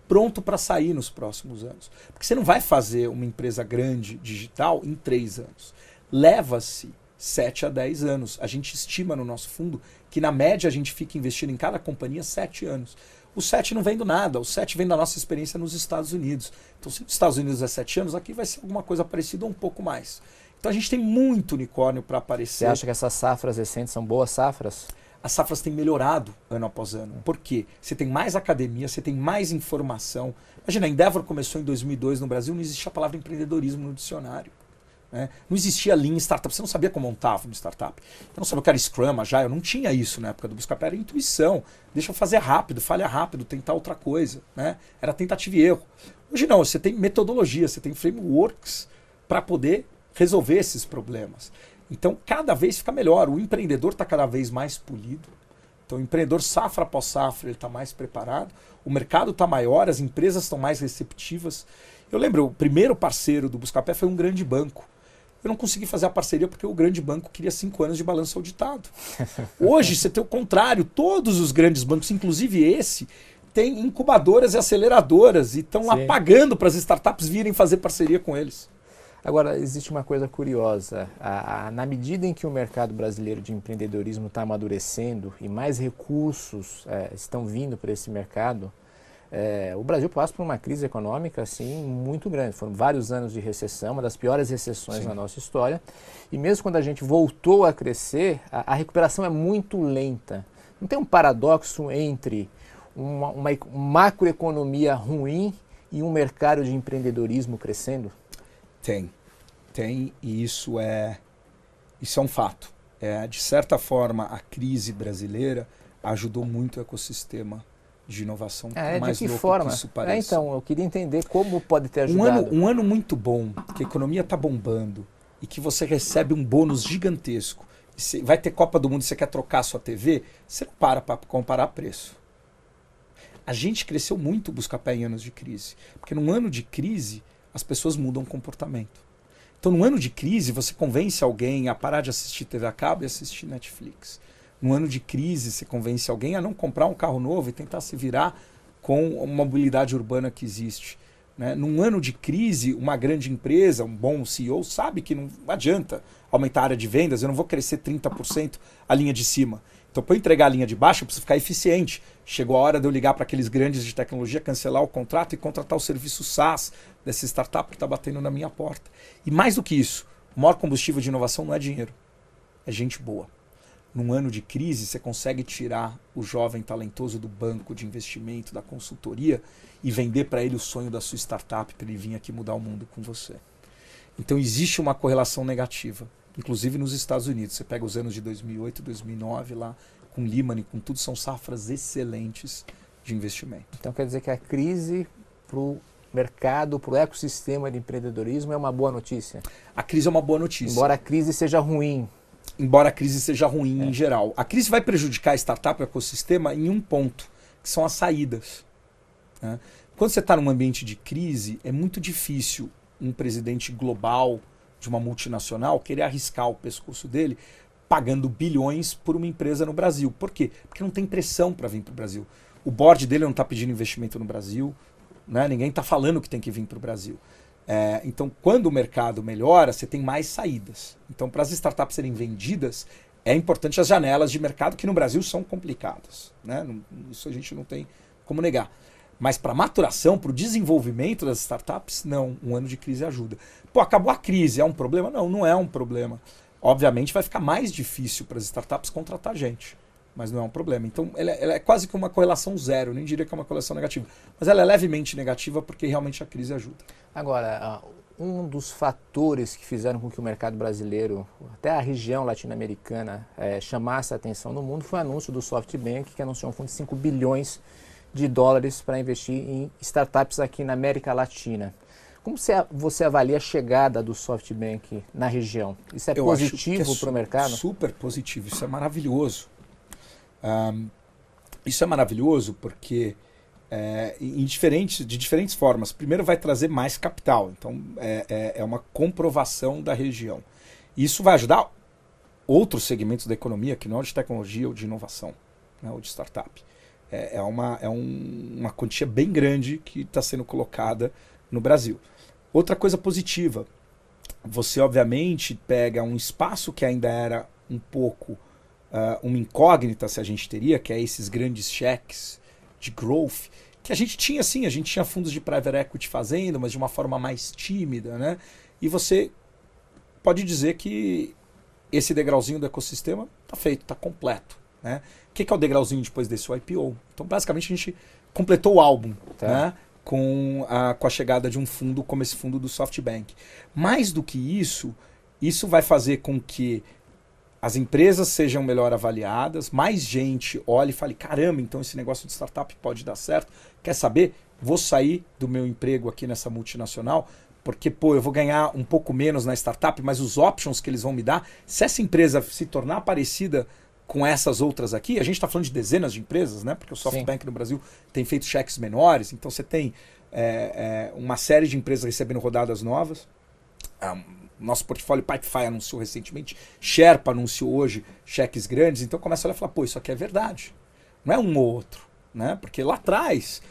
pronto para sair nos próximos anos. Porque você não vai fazer uma empresa grande digital em três anos. Leva-se 7 a 10 anos. A gente estima no nosso fundo que, na média, a gente fica investindo em cada companhia 7 anos. O 7 não vem do nada, o 7 vem da nossa experiência nos Estados Unidos. Então, se nos Estados Unidos é 7 anos, aqui vai ser alguma coisa parecida ou um pouco mais. Então, a gente tem muito unicórnio para aparecer. Você acha que essas safras recentes são boas safras? As safras têm melhorado ano após ano. Por quê? Você tem mais academia, você tem mais informação. Imagina, a Endeavor começou em 2002 no Brasil, não existia a palavra empreendedorismo no dicionário. Né? Não existia Lean Startup, você não sabia como montava uma startup. Você não sabia o que era Scrum, Agile, eu não tinha isso na época do Buscapé, era intuição. Deixa eu fazer rápido, falha rápido, tentar outra coisa. Né? Era tentativa e erro. Hoje não, você tem metodologia, você tem frameworks para poder resolver esses problemas. Então, cada vez fica melhor. O empreendedor está cada vez mais polido. Então, o empreendedor, safra após safra, ele está mais preparado. O mercado está maior, as empresas estão mais receptivas. Eu lembro, o primeiro parceiro do Buscapé foi um grande banco. Eu não consegui fazer a parceria porque o grande banco queria cinco anos de balanço auditado. *laughs* Hoje você tem o contrário. Todos os grandes bancos, inclusive esse, têm incubadoras e aceleradoras e estão lá pagando para as startups virem fazer parceria com eles. Agora, existe uma coisa curiosa. A, a, na medida em que o mercado brasileiro de empreendedorismo está amadurecendo e mais recursos é, estão vindo para esse mercado, é, o Brasil passa por uma crise econômica assim muito grande. Foram vários anos de recessão, uma das piores recessões Sim. na nossa história. E mesmo quando a gente voltou a crescer, a, a recuperação é muito lenta. Não tem um paradoxo entre uma, uma macroeconomia ruim e um mercado de empreendedorismo crescendo? Tem, tem e isso é isso é um fato. É, de certa forma, a crise brasileira ajudou muito o ecossistema de inovação. É, mais de que forma? Que é, então, eu queria entender como pode ter ajudado. Um ano, um ano muito bom, que a economia está bombando e que você recebe um bônus gigantesco. Você vai ter Copa do Mundo e você quer trocar a sua TV, você não para para comparar preço. A gente cresceu muito buscar pé em anos de crise. Porque num ano de crise, as pessoas mudam comportamento. Então, no ano de crise, você convence alguém a parar de assistir TV a cabo e assistir Netflix. No ano de crise, você convence alguém a não comprar um carro novo e tentar se virar com a mobilidade urbana que existe. Né? Num ano de crise, uma grande empresa, um bom CEO, sabe que não adianta aumentar a área de vendas, eu não vou crescer 30% a linha de cima. Então, para eu entregar a linha de baixo, eu preciso ficar eficiente. Chegou a hora de eu ligar para aqueles grandes de tecnologia, cancelar o contrato e contratar o serviço SaaS dessa startup que está batendo na minha porta. E mais do que isso, o maior combustível de inovação não é dinheiro, é gente boa. Num ano de crise, você consegue tirar o jovem talentoso do banco de investimento, da consultoria e vender para ele o sonho da sua startup para ele vir aqui mudar o mundo com você. Então existe uma correlação negativa inclusive nos Estados Unidos. Você pega os anos de 2008, 2009 lá, com Lehman e com tudo, são safras excelentes de investimento. Então quer dizer que a crise para o mercado, para o ecossistema de empreendedorismo é uma boa notícia? A crise é uma boa notícia. Embora a crise seja ruim. Embora a crise seja ruim é. em geral. A crise vai prejudicar a startup e o ecossistema em um ponto, que são as saídas. Né? Quando você está num ambiente de crise, é muito difícil um presidente global de uma multinacional querer arriscar o pescoço dele pagando bilhões por uma empresa no Brasil. Por quê? Porque não tem pressão para vir para o Brasil. O board dele não está pedindo investimento no Brasil, né? ninguém está falando que tem que vir para o Brasil. É, então, quando o mercado melhora, você tem mais saídas. Então, para as startups serem vendidas, é importante as janelas de mercado, que no Brasil são complicadas. Né? Isso a gente não tem como negar. Mas para maturação, para o desenvolvimento das startups, não. Um ano de crise ajuda. Pô, acabou a crise, é um problema? Não, não é um problema. Obviamente vai ficar mais difícil para as startups contratar gente. Mas não é um problema. Então, ela, ela, é quase que uma correlação zero, nem diria que é uma correlação negativa. Mas ela é levemente negativa porque realmente a crise ajuda. Agora, um dos fatores que fizeram com que o mercado brasileiro, até a região latino-americana, é, chamasse a atenção no mundo foi o anúncio do SoftBank, que anunciou um fundo de 5 bilhões de dólares para investir em startups aqui na América Latina. Como você, avalia a chegada do SoftBank na região? Isso é Eu positivo é para o mercado? Super positivo, isso é maravilhoso. Um, isso é maravilhoso porque é, diferentes, de diferentes formas. Primeiro, vai trazer mais capital, então é, é, é uma comprovação da região. Isso vai ajudar outros segmentos da economia, que não é de tecnologia ou de inovação, né, ou de startup. É, é, uma, é um, uma quantia bem grande que está sendo colocada no Brasil. Outra coisa positiva, você obviamente pega um espaço que ainda era um pouco uh, uma incógnita se a gente teria, que é esses grandes cheques de growth, que a gente tinha sim, a gente tinha fundos de private equity fazendo, mas de uma forma mais tímida, né? E você pode dizer que esse degrauzinho do ecossistema está feito, está completo, né? O que, que é o degrauzinho depois desse o IPO? Então, basicamente, a gente completou o álbum, tá. né? Com a, com a chegada de um fundo como esse fundo do SoftBank. Mais do que isso, isso vai fazer com que as empresas sejam melhor avaliadas, mais gente olhe e fale: caramba, então esse negócio de startup pode dar certo. Quer saber? Vou sair do meu emprego aqui nessa multinacional, porque pô, eu vou ganhar um pouco menos na startup, mas os options que eles vão me dar, se essa empresa se tornar parecida com essas outras aqui, a gente está falando de dezenas de empresas, né? Porque o SoftBank Sim. no Brasil tem feito cheques menores, então você tem é, é, uma série de empresas recebendo rodadas novas. Nosso portfólio Pipefy anunciou recentemente, Sherpa anunciou hoje cheques grandes, então começa a olhar e falar, pô, isso aqui é verdade. Não é um ou outro, né? Porque lá atrás,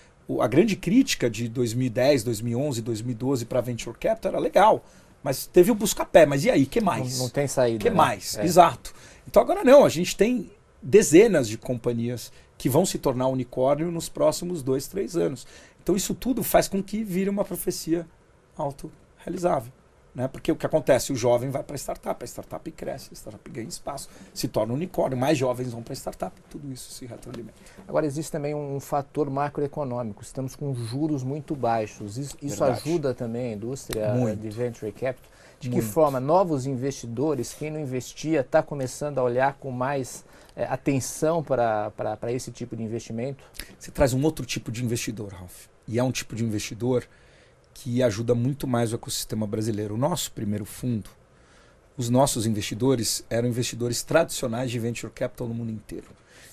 a grande crítica de 2010, 2011, 2012 para Venture Capital era legal, mas teve o busca-pé, mas e aí, que mais? Não, não tem saída. que né? mais? É. Exato. Então agora não, a gente tem dezenas de companhias que vão se tornar unicórnio nos próximos dois, três anos. Então isso tudo faz com que vire uma profecia autorrealizável. Né? Porque o que acontece? O jovem vai para a startup, a startup cresce, a startup ganha espaço, se torna um unicórnio, mais jovens vão para a startup, tudo isso se retroalimenta. Agora, existe também um fator macroeconômico, estamos com juros muito baixos, isso, isso ajuda também a indústria muito. de venture capital? De muito. que forma novos investidores, quem não investia, está começando a olhar com mais é, atenção para esse tipo de investimento? Você traz um outro tipo de investidor, Ralph, e é um tipo de investidor que ajuda muito mais o ecossistema brasileiro. O nosso primeiro fundo, os nossos investidores eram investidores tradicionais de venture capital no mundo inteiro.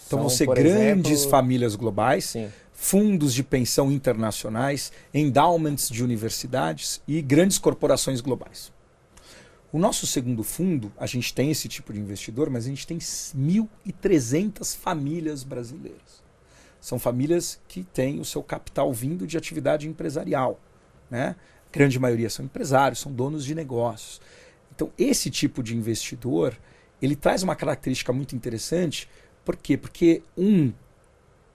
Então São, você grandes exemplo... famílias globais, Sim. fundos de pensão internacionais, endowments de universidades e grandes corporações globais. O nosso segundo fundo, a gente tem esse tipo de investidor, mas a gente tem 1.300 famílias brasileiras. São famílias que têm o seu capital vindo de atividade empresarial. Né? A grande maioria são empresários, são donos de negócios. Então, esse tipo de investidor, ele traz uma característica muito interessante. Por quê? Porque, um,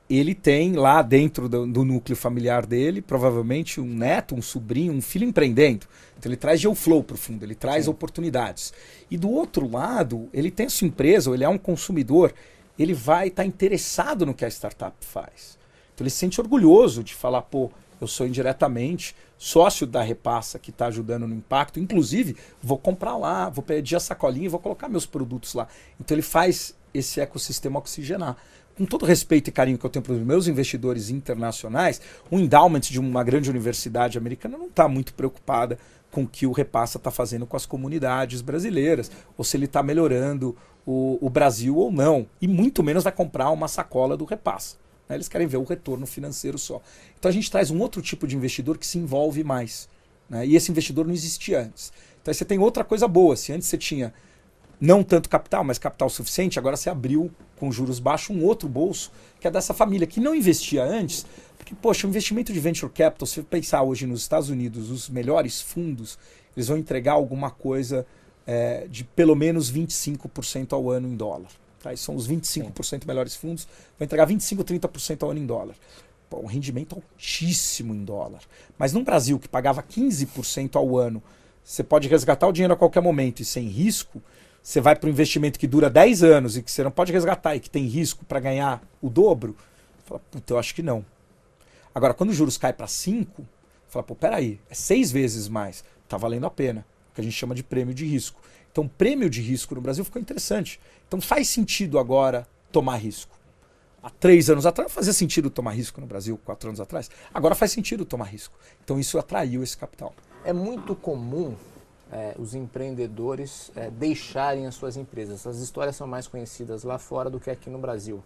ele tem lá dentro do, do, núcleo familiar dele, provavelmente um neto, um sobrinho, um filho empreendendo. Então ele traz geoflow para o fundo, ele traz Sim. oportunidades. E do outro lado, ele tem a sua empresa, ou ele é um consumidor, ele vai estar tá interessado no que a startup faz. Então ele se sente orgulhoso de falar, pô, eu sou indiretamente sócio da Repassa que está ajudando no impacto. Inclusive, vou comprar lá, vou pedir a sacolinha e vou colocar meus produtos lá. Então ele faz esse ecossistema oxigenar. Com todo respeito e carinho que eu tenho para os meus investidores internacionais, o endowment de uma grande universidade americana não está muito preocupada com o que o Repassa está fazendo com as comunidades brasileiras, ou se ele está melhorando o, o Brasil ou não. E muito menos vai comprar uma sacola do Repassa. Né? Eles querem ver o retorno financeiro só. Então a gente traz um outro tipo de investidor que se envolve mais. Né? E esse investidor não existia antes. Então você tem outra coisa boa. Se antes você tinha não tanto capital, mas capital suficiente, agora você abriu com juros baixos um outro bolso, que é dessa família, que não investia antes. Porque, poxa, o investimento de venture capital, se você pensar hoje nos Estados Unidos, os melhores fundos, eles vão entregar alguma coisa é, de pelo menos 25% ao ano em dólar. Tá? são os 25% Sim. melhores fundos, vai entregar 25%, 30% ao ano em dólar. Pô, um rendimento altíssimo em dólar. Mas no Brasil, que pagava 15% ao ano, você pode resgatar o dinheiro a qualquer momento e sem risco, você vai para um investimento que dura 10 anos e que você não pode resgatar e que tem risco para ganhar o dobro, fala, puta, eu acho que não. Agora, quando os juros caem para 5, fala, pô, peraí, é seis vezes mais, tá valendo a pena, o que a gente chama de prêmio de risco. Então, prêmio de risco no Brasil ficou interessante. Então, faz sentido agora tomar risco. Há três anos atrás fazia sentido tomar risco no Brasil, quatro anos atrás. Agora faz sentido tomar risco. Então, isso atraiu esse capital. É muito comum é, os empreendedores é, deixarem as suas empresas. As histórias são mais conhecidas lá fora do que aqui no Brasil,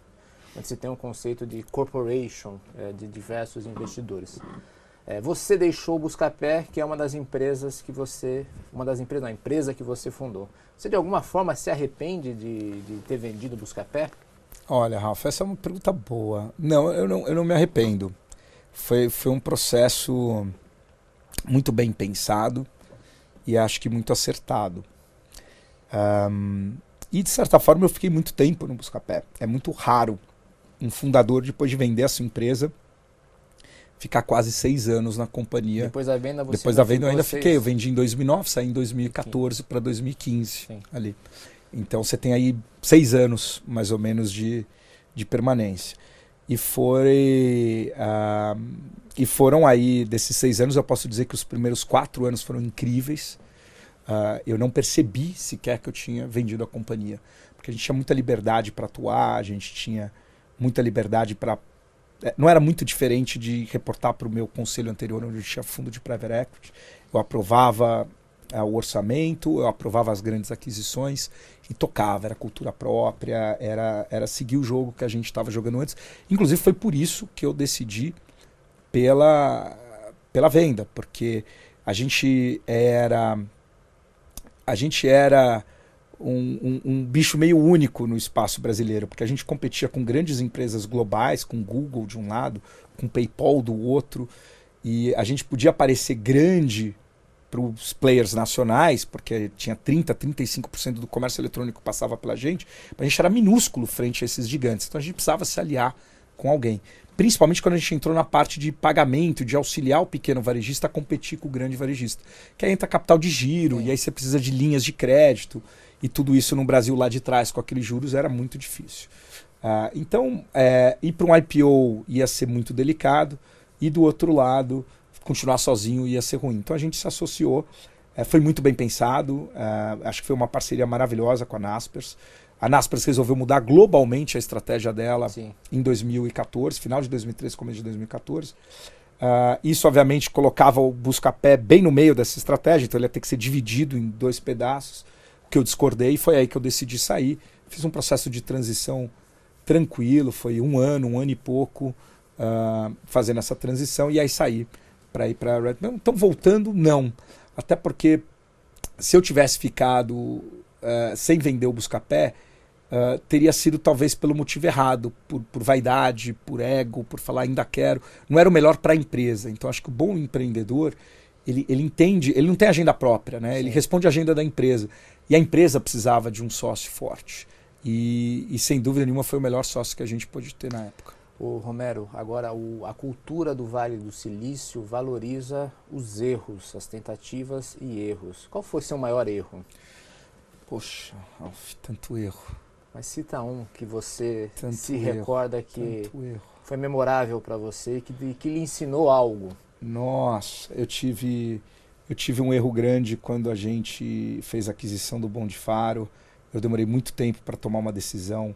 onde se tem um conceito de corporation é, de diversos investidores. É, você deixou o Buscapé, que é uma das empresas que você, uma das empresas, não, a empresa que você fundou. Você de alguma forma se arrepende de, de ter vendido o Buscapé? Olha, Rafa, essa é uma pergunta boa. Não, eu não, eu não me arrependo. Foi, foi um processo muito bem pensado e acho que muito acertado. Um, e de certa forma eu fiquei muito tempo no Buscapé. É muito raro um fundador, depois de vender a sua empresa, ficar quase seis anos na companhia. Depois da venda você Depois da venda eu ainda seis... fiquei. Eu vendi em 2009, saí em 2014 para 2015 Sim. ali. Então você tem aí seis anos mais ou menos de, de permanência. E foi uh, e foram aí, desses seis anos, eu posso dizer que os primeiros quatro anos foram incríveis. Uh, eu não percebi sequer que eu tinha vendido a companhia. Porque a gente tinha muita liberdade para atuar, a gente tinha muita liberdade para. É, não era muito diferente de reportar para o meu conselho anterior, onde eu tinha fundo de private equity. Eu aprovava uh, o orçamento, eu aprovava as grandes aquisições e tocava. Era cultura própria, era, era seguir o jogo que a gente estava jogando antes. Inclusive, foi por isso que eu decidi pela, pela venda, porque a gente era a gente era um, um, um, bicho meio único no espaço brasileiro, porque a gente competia com grandes empresas globais, com Google de um lado, com PayPal do outro, e a gente podia parecer grande para os players nacionais, porque tinha 30, 35% do comércio eletrônico passava pela gente, mas a gente era minúsculo frente a esses gigantes. Então a gente precisava se aliar com alguém principalmente quando a gente entrou na parte de pagamento, de auxiliar o pequeno varejista a competir com o grande varejista. Que aí entra capital de giro, e aí você precisa de linhas de crédito, e tudo isso no Brasil lá de trás, com aqueles juros, era muito difícil. Uh, então, é, ir para um IPO ia ser muito delicado, e do outro lado, continuar sozinho ia ser ruim. Então a gente se associou, é, foi muito bem pensado, é, acho que foi uma parceria maravilhosa com a Naspers. A Naspers resolveu mudar globalmente a estratégia dela Sim. em 2014, final de 2013, começo de 2014. Uh, ah, isso, obviamente, colocava o Buscapé bem no meio dessa estratégia, então ele ia ter que ser dividido em dois pedaços, que eu discordei, foi aí que eu decidi sair. Fiz um processo de transição tranquilo, foi um ano, um ano e pouco, uh, fazendo essa transição, e aí saí para ir para a Red. Então, voltando, não. Até porque se eu tivesse ficado uh, sem vender o Buscapé, Uh, teria sido talvez pelo motivo errado, por, por, vaidade, por ego, por falar ainda quero. Não era o melhor para a empresa. Então acho que o bom empreendedor ele, ele entende, ele não tem agenda própria, né? Ele responde à agenda da empresa. E a empresa precisava de um sócio forte. E, e sem dúvida nenhuma foi o melhor sócio que a gente pôde ter na época. O Romero, agora o, a cultura do Vale do Silício valoriza os erros, as tentativas e erros. Qual foi seu maior erro? Poxa, tanto erro. Mas cita um que você tanto se erro, recorda que foi memorável para você e que, que lhe ensinou algo. Nossa, eu tive eu tive um erro grande quando a gente fez a aquisição do Bom de Faro. Eu demorei muito tempo para tomar uma decisão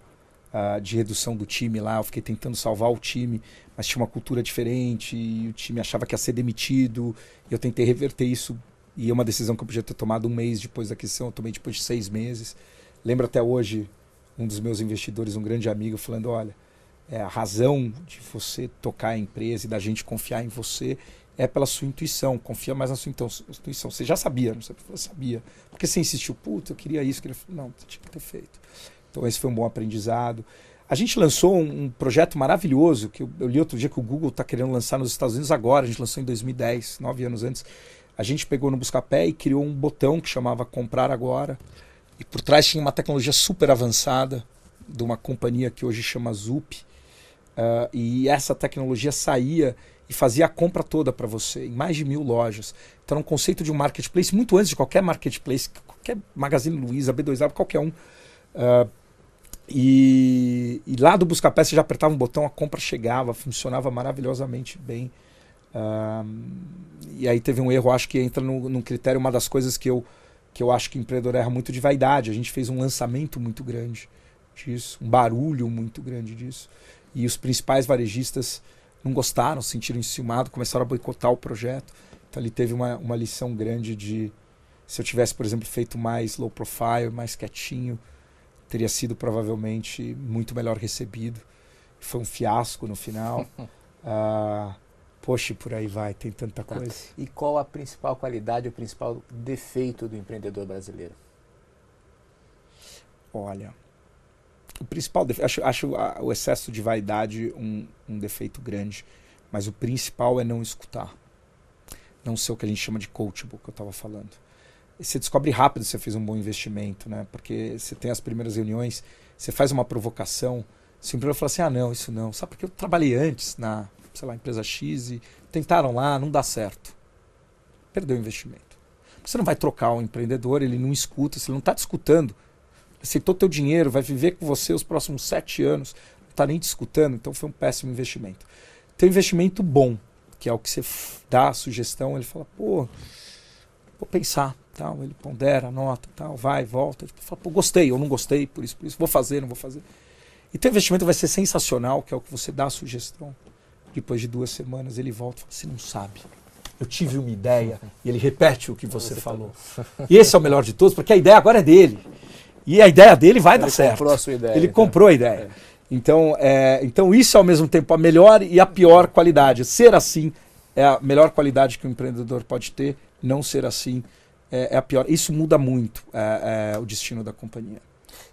uh, de redução do time lá. Eu fiquei tentando salvar o time, mas tinha uma cultura diferente e o time achava que ia ser demitido. E eu tentei reverter isso e é uma decisão que eu podia ter tomado um mês depois da aquisição. Eu tomei depois de seis meses. Lembro até hoje um dos meus investidores, um grande amigo, falando: olha, é, a razão de você tocar a empresa e da gente confiar em você é pela sua intuição. Confia mais na sua intuição. Você já sabia, não sabia? Sabia. Porque você insistiu, puta, eu queria isso. Queria... Não, tinha que ter feito. Então esse foi um bom aprendizado. A gente lançou um, um projeto maravilhoso que eu, eu, li outro dia que o Google está querendo lançar nos Estados Unidos agora. A gente lançou em 2010, nove anos antes. A gente pegou no Buscapé e criou um botão que chamava Comprar Agora. E por trás tinha uma tecnologia super avançada de uma companhia que hoje chama Zup. Uh, e essa tecnologia saía e fazia a compra toda para você, em mais de mil lojas. Então, era um conceito de um marketplace muito antes de qualquer marketplace, qualquer Magazine Luiza, B2W, qualquer um. Uh, e, e, lá do Buscapé você já apertava um botão, a compra chegava, funcionava maravilhosamente bem. Uh, e aí teve um erro, acho que entra no, no critério, uma das coisas que eu, que eu acho que o empreendedor erra muito de vaidade. A gente fez um lançamento muito grande disso, um barulho muito grande disso. E os principais varejistas não gostaram, se sentiram enciumados, começaram a boicotar o projeto. Então ele teve uma, uma lição grande de se eu tivesse, por exemplo, feito mais low profile, mais quietinho, teria sido provavelmente muito melhor recebido. Foi um fiasco no final. uh, *laughs* poxa, por aí vai, tem tanta tá. coisa. E qual a principal qualidade, o principal defeito do empreendedor brasileiro? Olha, o principal acho, acho a, o excesso de vaidade um, um defeito grande, mas o principal é não escutar. Não ser o que a gente chama de coachable, que eu estava falando. E você descobre rápido se você fez um bom investimento, né? Porque você tem as primeiras reuniões, você faz uma provocação, se o empreendedor fala assim, ah, não, isso não. Sabe porque eu trabalhei antes na, sei lá, empresa X e tentaram lá, não dá certo. Perdeu o investimento. Você não vai trocar um empreendedor, ele não escuta, se ele não está escutando, aceitou teu dinheiro, vai viver com você os próximos sete anos, não está nem te escutando, então foi um péssimo investimento. Tem um investimento bom, que é o que você dá a sugestão, ele fala, pô, vou pensar, tal, ele pondera, anota, tal, vai, volta, ele fala, pô, gostei, ou não gostei, por isso, por isso, vou fazer, não vou fazer. E teu investimento vai ser sensacional, que é o que você dá a sugestão. Depois de duas semanas ele volta e fala, você não sabe. Eu tive uma ideia e ele repete o que você, você falou. E esse é o melhor de todos, porque a ideia agora é dele. E a ideia dele vai ele dar certo. Comprou a sua ideia, ele então. comprou a ideia. É. Então, é, então isso é ao mesmo tempo a melhor e a pior qualidade. Ser assim é a melhor qualidade que o empreendedor pode ter. Não ser assim é, é a pior. Isso muda muito é, é, o destino da companhia.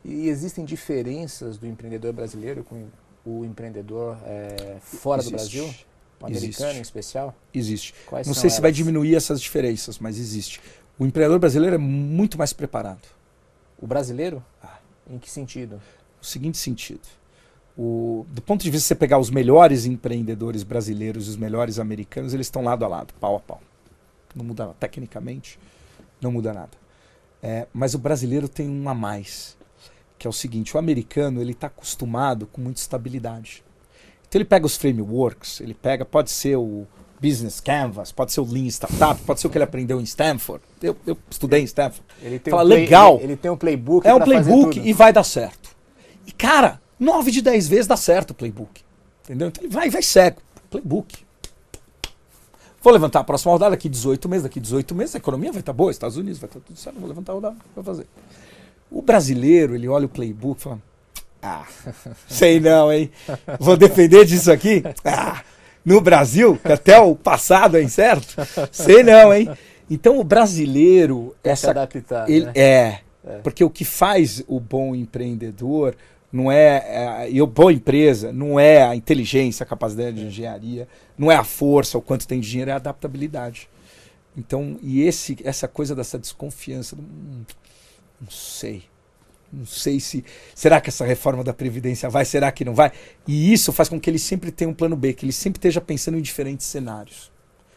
E existem diferenças do empreendedor brasileiro com o empreendedor é, fora existe. do Brasil? O americano existe. em especial? Existe. Quais Não sei elas? se vai diminuir essas diferenças, mas existe. O empreendedor brasileiro é muito mais preparado. O brasileiro? Ah. Em que sentido? No seguinte sentido. O, do ponto de vista de você pegar os melhores empreendedores brasileiros e os melhores americanos, eles estão lado a lado, pau a pau. Não muda nada. Tecnicamente, não muda nada. É, mas o brasileiro tem um a mais, que é o seguinte: o americano ele está acostumado com muita estabilidade. Então ele pega os frameworks, ele pega, pode ser o Business Canvas, pode ser o Lean Startup, pode ser o que ele aprendeu em Stanford. Eu, eu estudei em Stanford. Ele tem Fala, um play, legal. Ele, ele, tem um playbook. É um playbook e vai dar certo. E, cara, 9 de 10 vezes dá certo o playbook. Entendeu? Então ele vai, vai cego. Playbook. Vou levantar a próxima rodada daqui 18 meses. Daqui 18 meses a economia vai estar tá boa, Estados Unidos vai estar tá tudo certo. Vou levantar a rodada, vou fazer. O brasileiro, ele olha o playbook e fala: Ah, *laughs* sei não, hein? Vou depender disso aqui? Ah no Brasil, que até o passado é incerto? Sei não, hein? Então o brasileiro. Tem essa, adaptar, ele, né? é, é, Porque o que faz o bom empreendedor não é, é, e a boa empresa não é a inteligência, a capacidade de é. engenharia, não é a força, o quanto tem de dinheiro, é a adaptabilidade. Então, e esse, essa coisa dessa desconfiança, hum, não sei. Não sei se. Será que essa reforma da Previdência vai? Será que não vai? E isso faz com que ele sempre tenha um plano B, que ele sempre esteja pensando em diferentes cenários.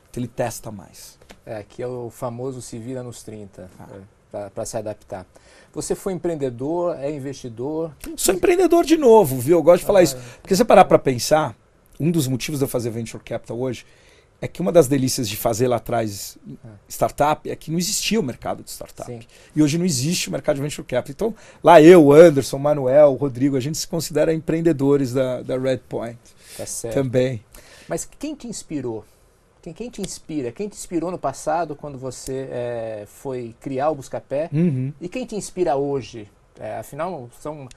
Então ele testa mais. É, que é o famoso se vira nos 30, ah. é, para se adaptar. Você foi empreendedor, é investidor? Sou empreendedor de novo, viu? Eu gosto de falar ah, isso. Porque se você parar para pensar, um dos motivos de eu fazer Venture Capital hoje é que uma das delícias de fazer lá atrás startup é que não existia o mercado de startup. Sim. E hoje não existe o mercado de venture capital. Então, lá eu, Anderson, Manuel, Rodrigo, a gente se considera empreendedores da, da Redpoint. Tá certo. Também. Mas quem te inspirou? Quem, quem te inspira? Quem te inspirou no passado quando você é, foi criar o Buscapé? Uhum. E quem te inspira hoje? É, afinal, são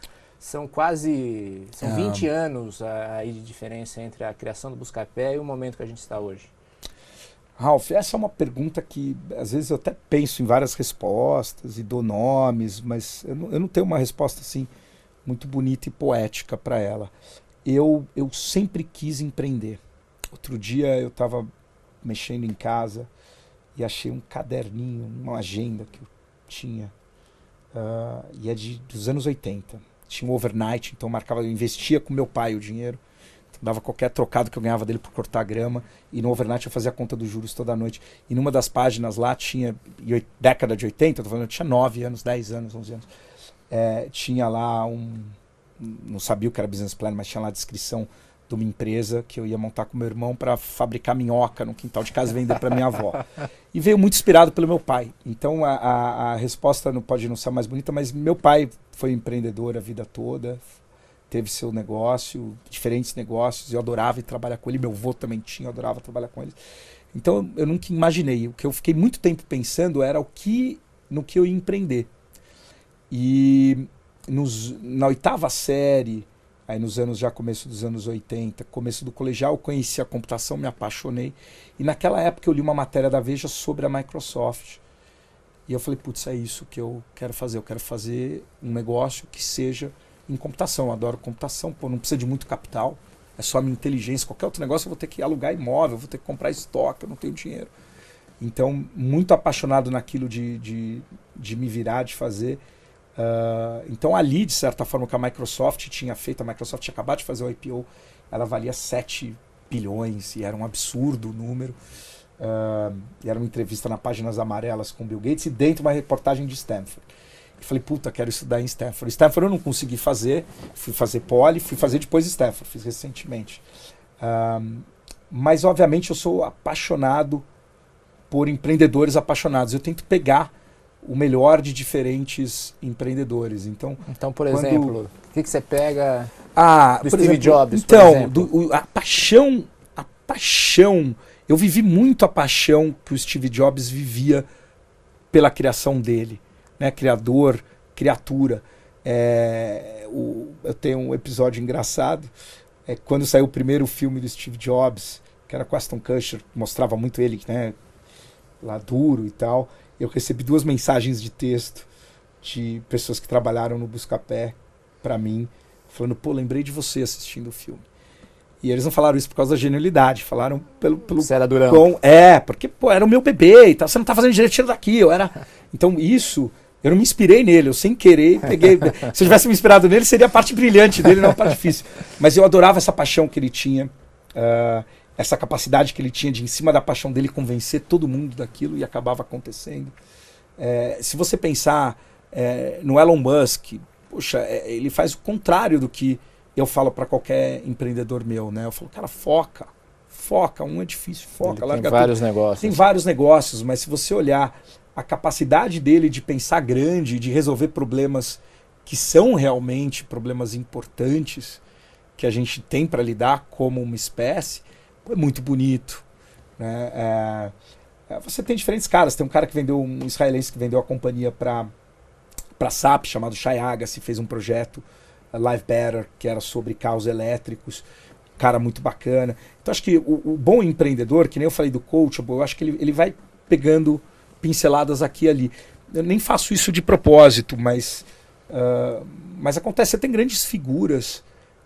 são quase são é. 20 anos aí de diferença entre a criação do Buscapé e o momento que a gente está hoje. Ralph, essa é uma pergunta que às vezes eu até penso em várias respostas e dou nomes, mas eu não, eu não tenho uma resposta assim muito bonita e poética para ela. Eu, eu sempre quis empreender. Outro dia eu estava mexendo em casa e achei um caderninho, uma agenda que eu tinha, uh, e é de, dos anos 80 tinha um overnight, então marcava, eu investia com meu pai o dinheiro. Dava qualquer trocado que eu ganhava dele por cortar grama, e no overnight eu fazia a conta dos juros toda noite. E numa das páginas lá tinha, década de 80, eu tô falando, eu tinha 9 anos, 10 anos, 11 anos, é, tinha lá um, não sabia o que era business plan, mas tinha lá a descrição de uma empresa que eu ia montar com meu irmão para fabricar minhoca no quintal de casa e vender para minha avó. E veio muito inspirado pelo meu pai. Então a, a, a, resposta não pode não ser mais bonita, mas meu pai foi empreendedor a vida toda, teve seu negócio, diferentes negócios, eu adorava ir trabalhar com ele, meu avô também tinha, eu adorava trabalhar com ele. Então eu nunca imaginei. O que eu fiquei muito tempo pensando era o que no que eu ia empreender. E nos, na oitava série, aí nos anos já começo dos anos 80, começo do colegial, eu conheci a computação, me apaixonei. E naquela época eu li uma matéria da Veja sobre a Microsoft. E eu falei, putz, é isso que eu quero fazer. Eu quero fazer um negócio que seja em computação. Eu adoro computação, pô, não precisa de muito capital. É só a minha inteligência. Qualquer outro negócio eu vou ter que alugar imóvel, vou ter que comprar estoque, eu não tenho dinheiro. Então, muito apaixonado naquilo de, de, de me virar, de fazer. Uh, então, ali, de certa forma, que a Microsoft tinha feito, a Microsoft tinha acabado de fazer o IPO, ela valia 7 bilhões e era um absurdo o número. Uh, e era uma entrevista na Páginas Amarelas com Bill Gates e dentro uma reportagem de Stanford. Eu falei, puta, quero estudar em Stanford. Stanford eu não consegui fazer, fui fazer poli, fui fazer depois Stanford, fiz recentemente. Um, mas, obviamente, eu sou apaixonado por empreendedores apaixonados. Eu tento pegar o melhor de diferentes empreendedores. Então, então por exemplo, o que, que você pega ah, do Steve exemplo, Jobs? Então, do, o, a paixão, a paixão. Eu vivi muito a paixão que o Steve Jobs vivia pela criação dele né? Criador, criatura. É, o, eu tenho um episódio engraçado. É, quando saiu o primeiro filme do Steve Jobs, que era com Aston Kutcher, mostrava muito ele, né? Lá duro e tal. Eu recebi duas mensagens de texto de pessoas que trabalharam no Buscapé para mim, falando: pô, lembrei de você assistindo o filme. E eles não falaram isso por causa da genialidade, falaram pelo. pelo você era durão. É, porque, pô, era o meu bebê e tal, você não tá fazendo direito, tira daqui. Eu era. *laughs* Então, isso eu não me inspirei nele, eu sem querer peguei. *laughs* Se eu tivesse me inspirado nele, seria a parte brilhante dele, não a parte difícil. Mas eu adorava essa paixão que ele tinha, uh, essa capacidade que ele tinha de, em cima da paixão dele, convencer todo mundo daquilo e acabava acontecendo. É, se você pensar é, no Elon Musk, poxa, é, ele faz o contrário do que eu falo para qualquer empreendedor meu, né? Eu falo, cara, foca, foca, um é difícil, foca. Ele tem vários tudo. negócios. Tem vários negócios, mas se você olhar a capacidade dele de pensar grande, de resolver problemas que são realmente problemas importantes que a gente tem para lidar como uma espécie, é muito bonito. Né? É, é, você tem diferentes caras. Tem um cara que vendeu, um israelense que vendeu a companhia para para SAP, chamado Shai Agassi, fez um projeto Live Better, que era sobre carros elétricos. Cara muito bacana. Então acho que o, o bom empreendedor, que nem eu falei do coach, eu acho que ele, ele vai pegando pinceladas aqui e ali. Eu nem faço isso de propósito, mas, uh, mas acontece. Você tem grandes figuras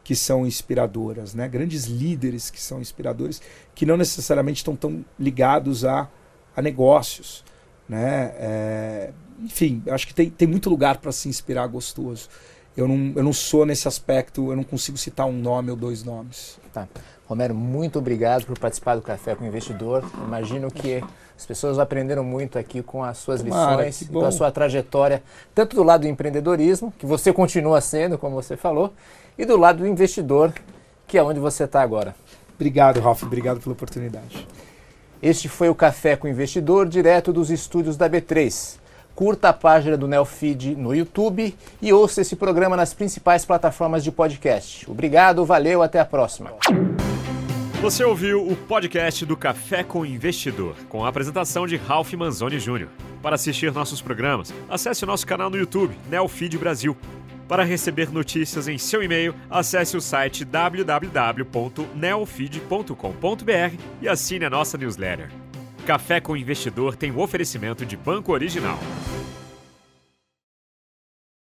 que são inspiradoras, né? grandes líderes que são inspiradores, que não necessariamente estão tão ligados a, a negócios. Né? É, enfim, acho que tem, tem muito lugar para se inspirar gostoso. Eu não, eu não sou nesse aspecto, eu não consigo citar um nome ou dois nomes. Tá. Romero, muito obrigado por participar do Café com o Investidor. Imagino que as pessoas aprenderam muito aqui com as suas lições, com a sua trajetória, tanto do lado do empreendedorismo, que você continua sendo, como você falou, e do lado do investidor, que é onde você está agora. Obrigado, Ralf. Obrigado pela oportunidade. Este foi o Café com o Investidor, direto dos estúdios da B3. Curta a página do Neofeed no YouTube e ouça esse programa nas principais plataformas de podcast. Obrigado, valeu, até a próxima. Você ouviu o podcast do Café com Investidor, com a apresentação de Ralph Manzoni Jr. Para assistir nossos programas, acesse o nosso canal no YouTube, Neofeed Brasil. Para receber notícias em seu e-mail, acesse o site www.neofeed.com.br e assine a nossa newsletter. Café com Investidor tem o um oferecimento de Banco Original.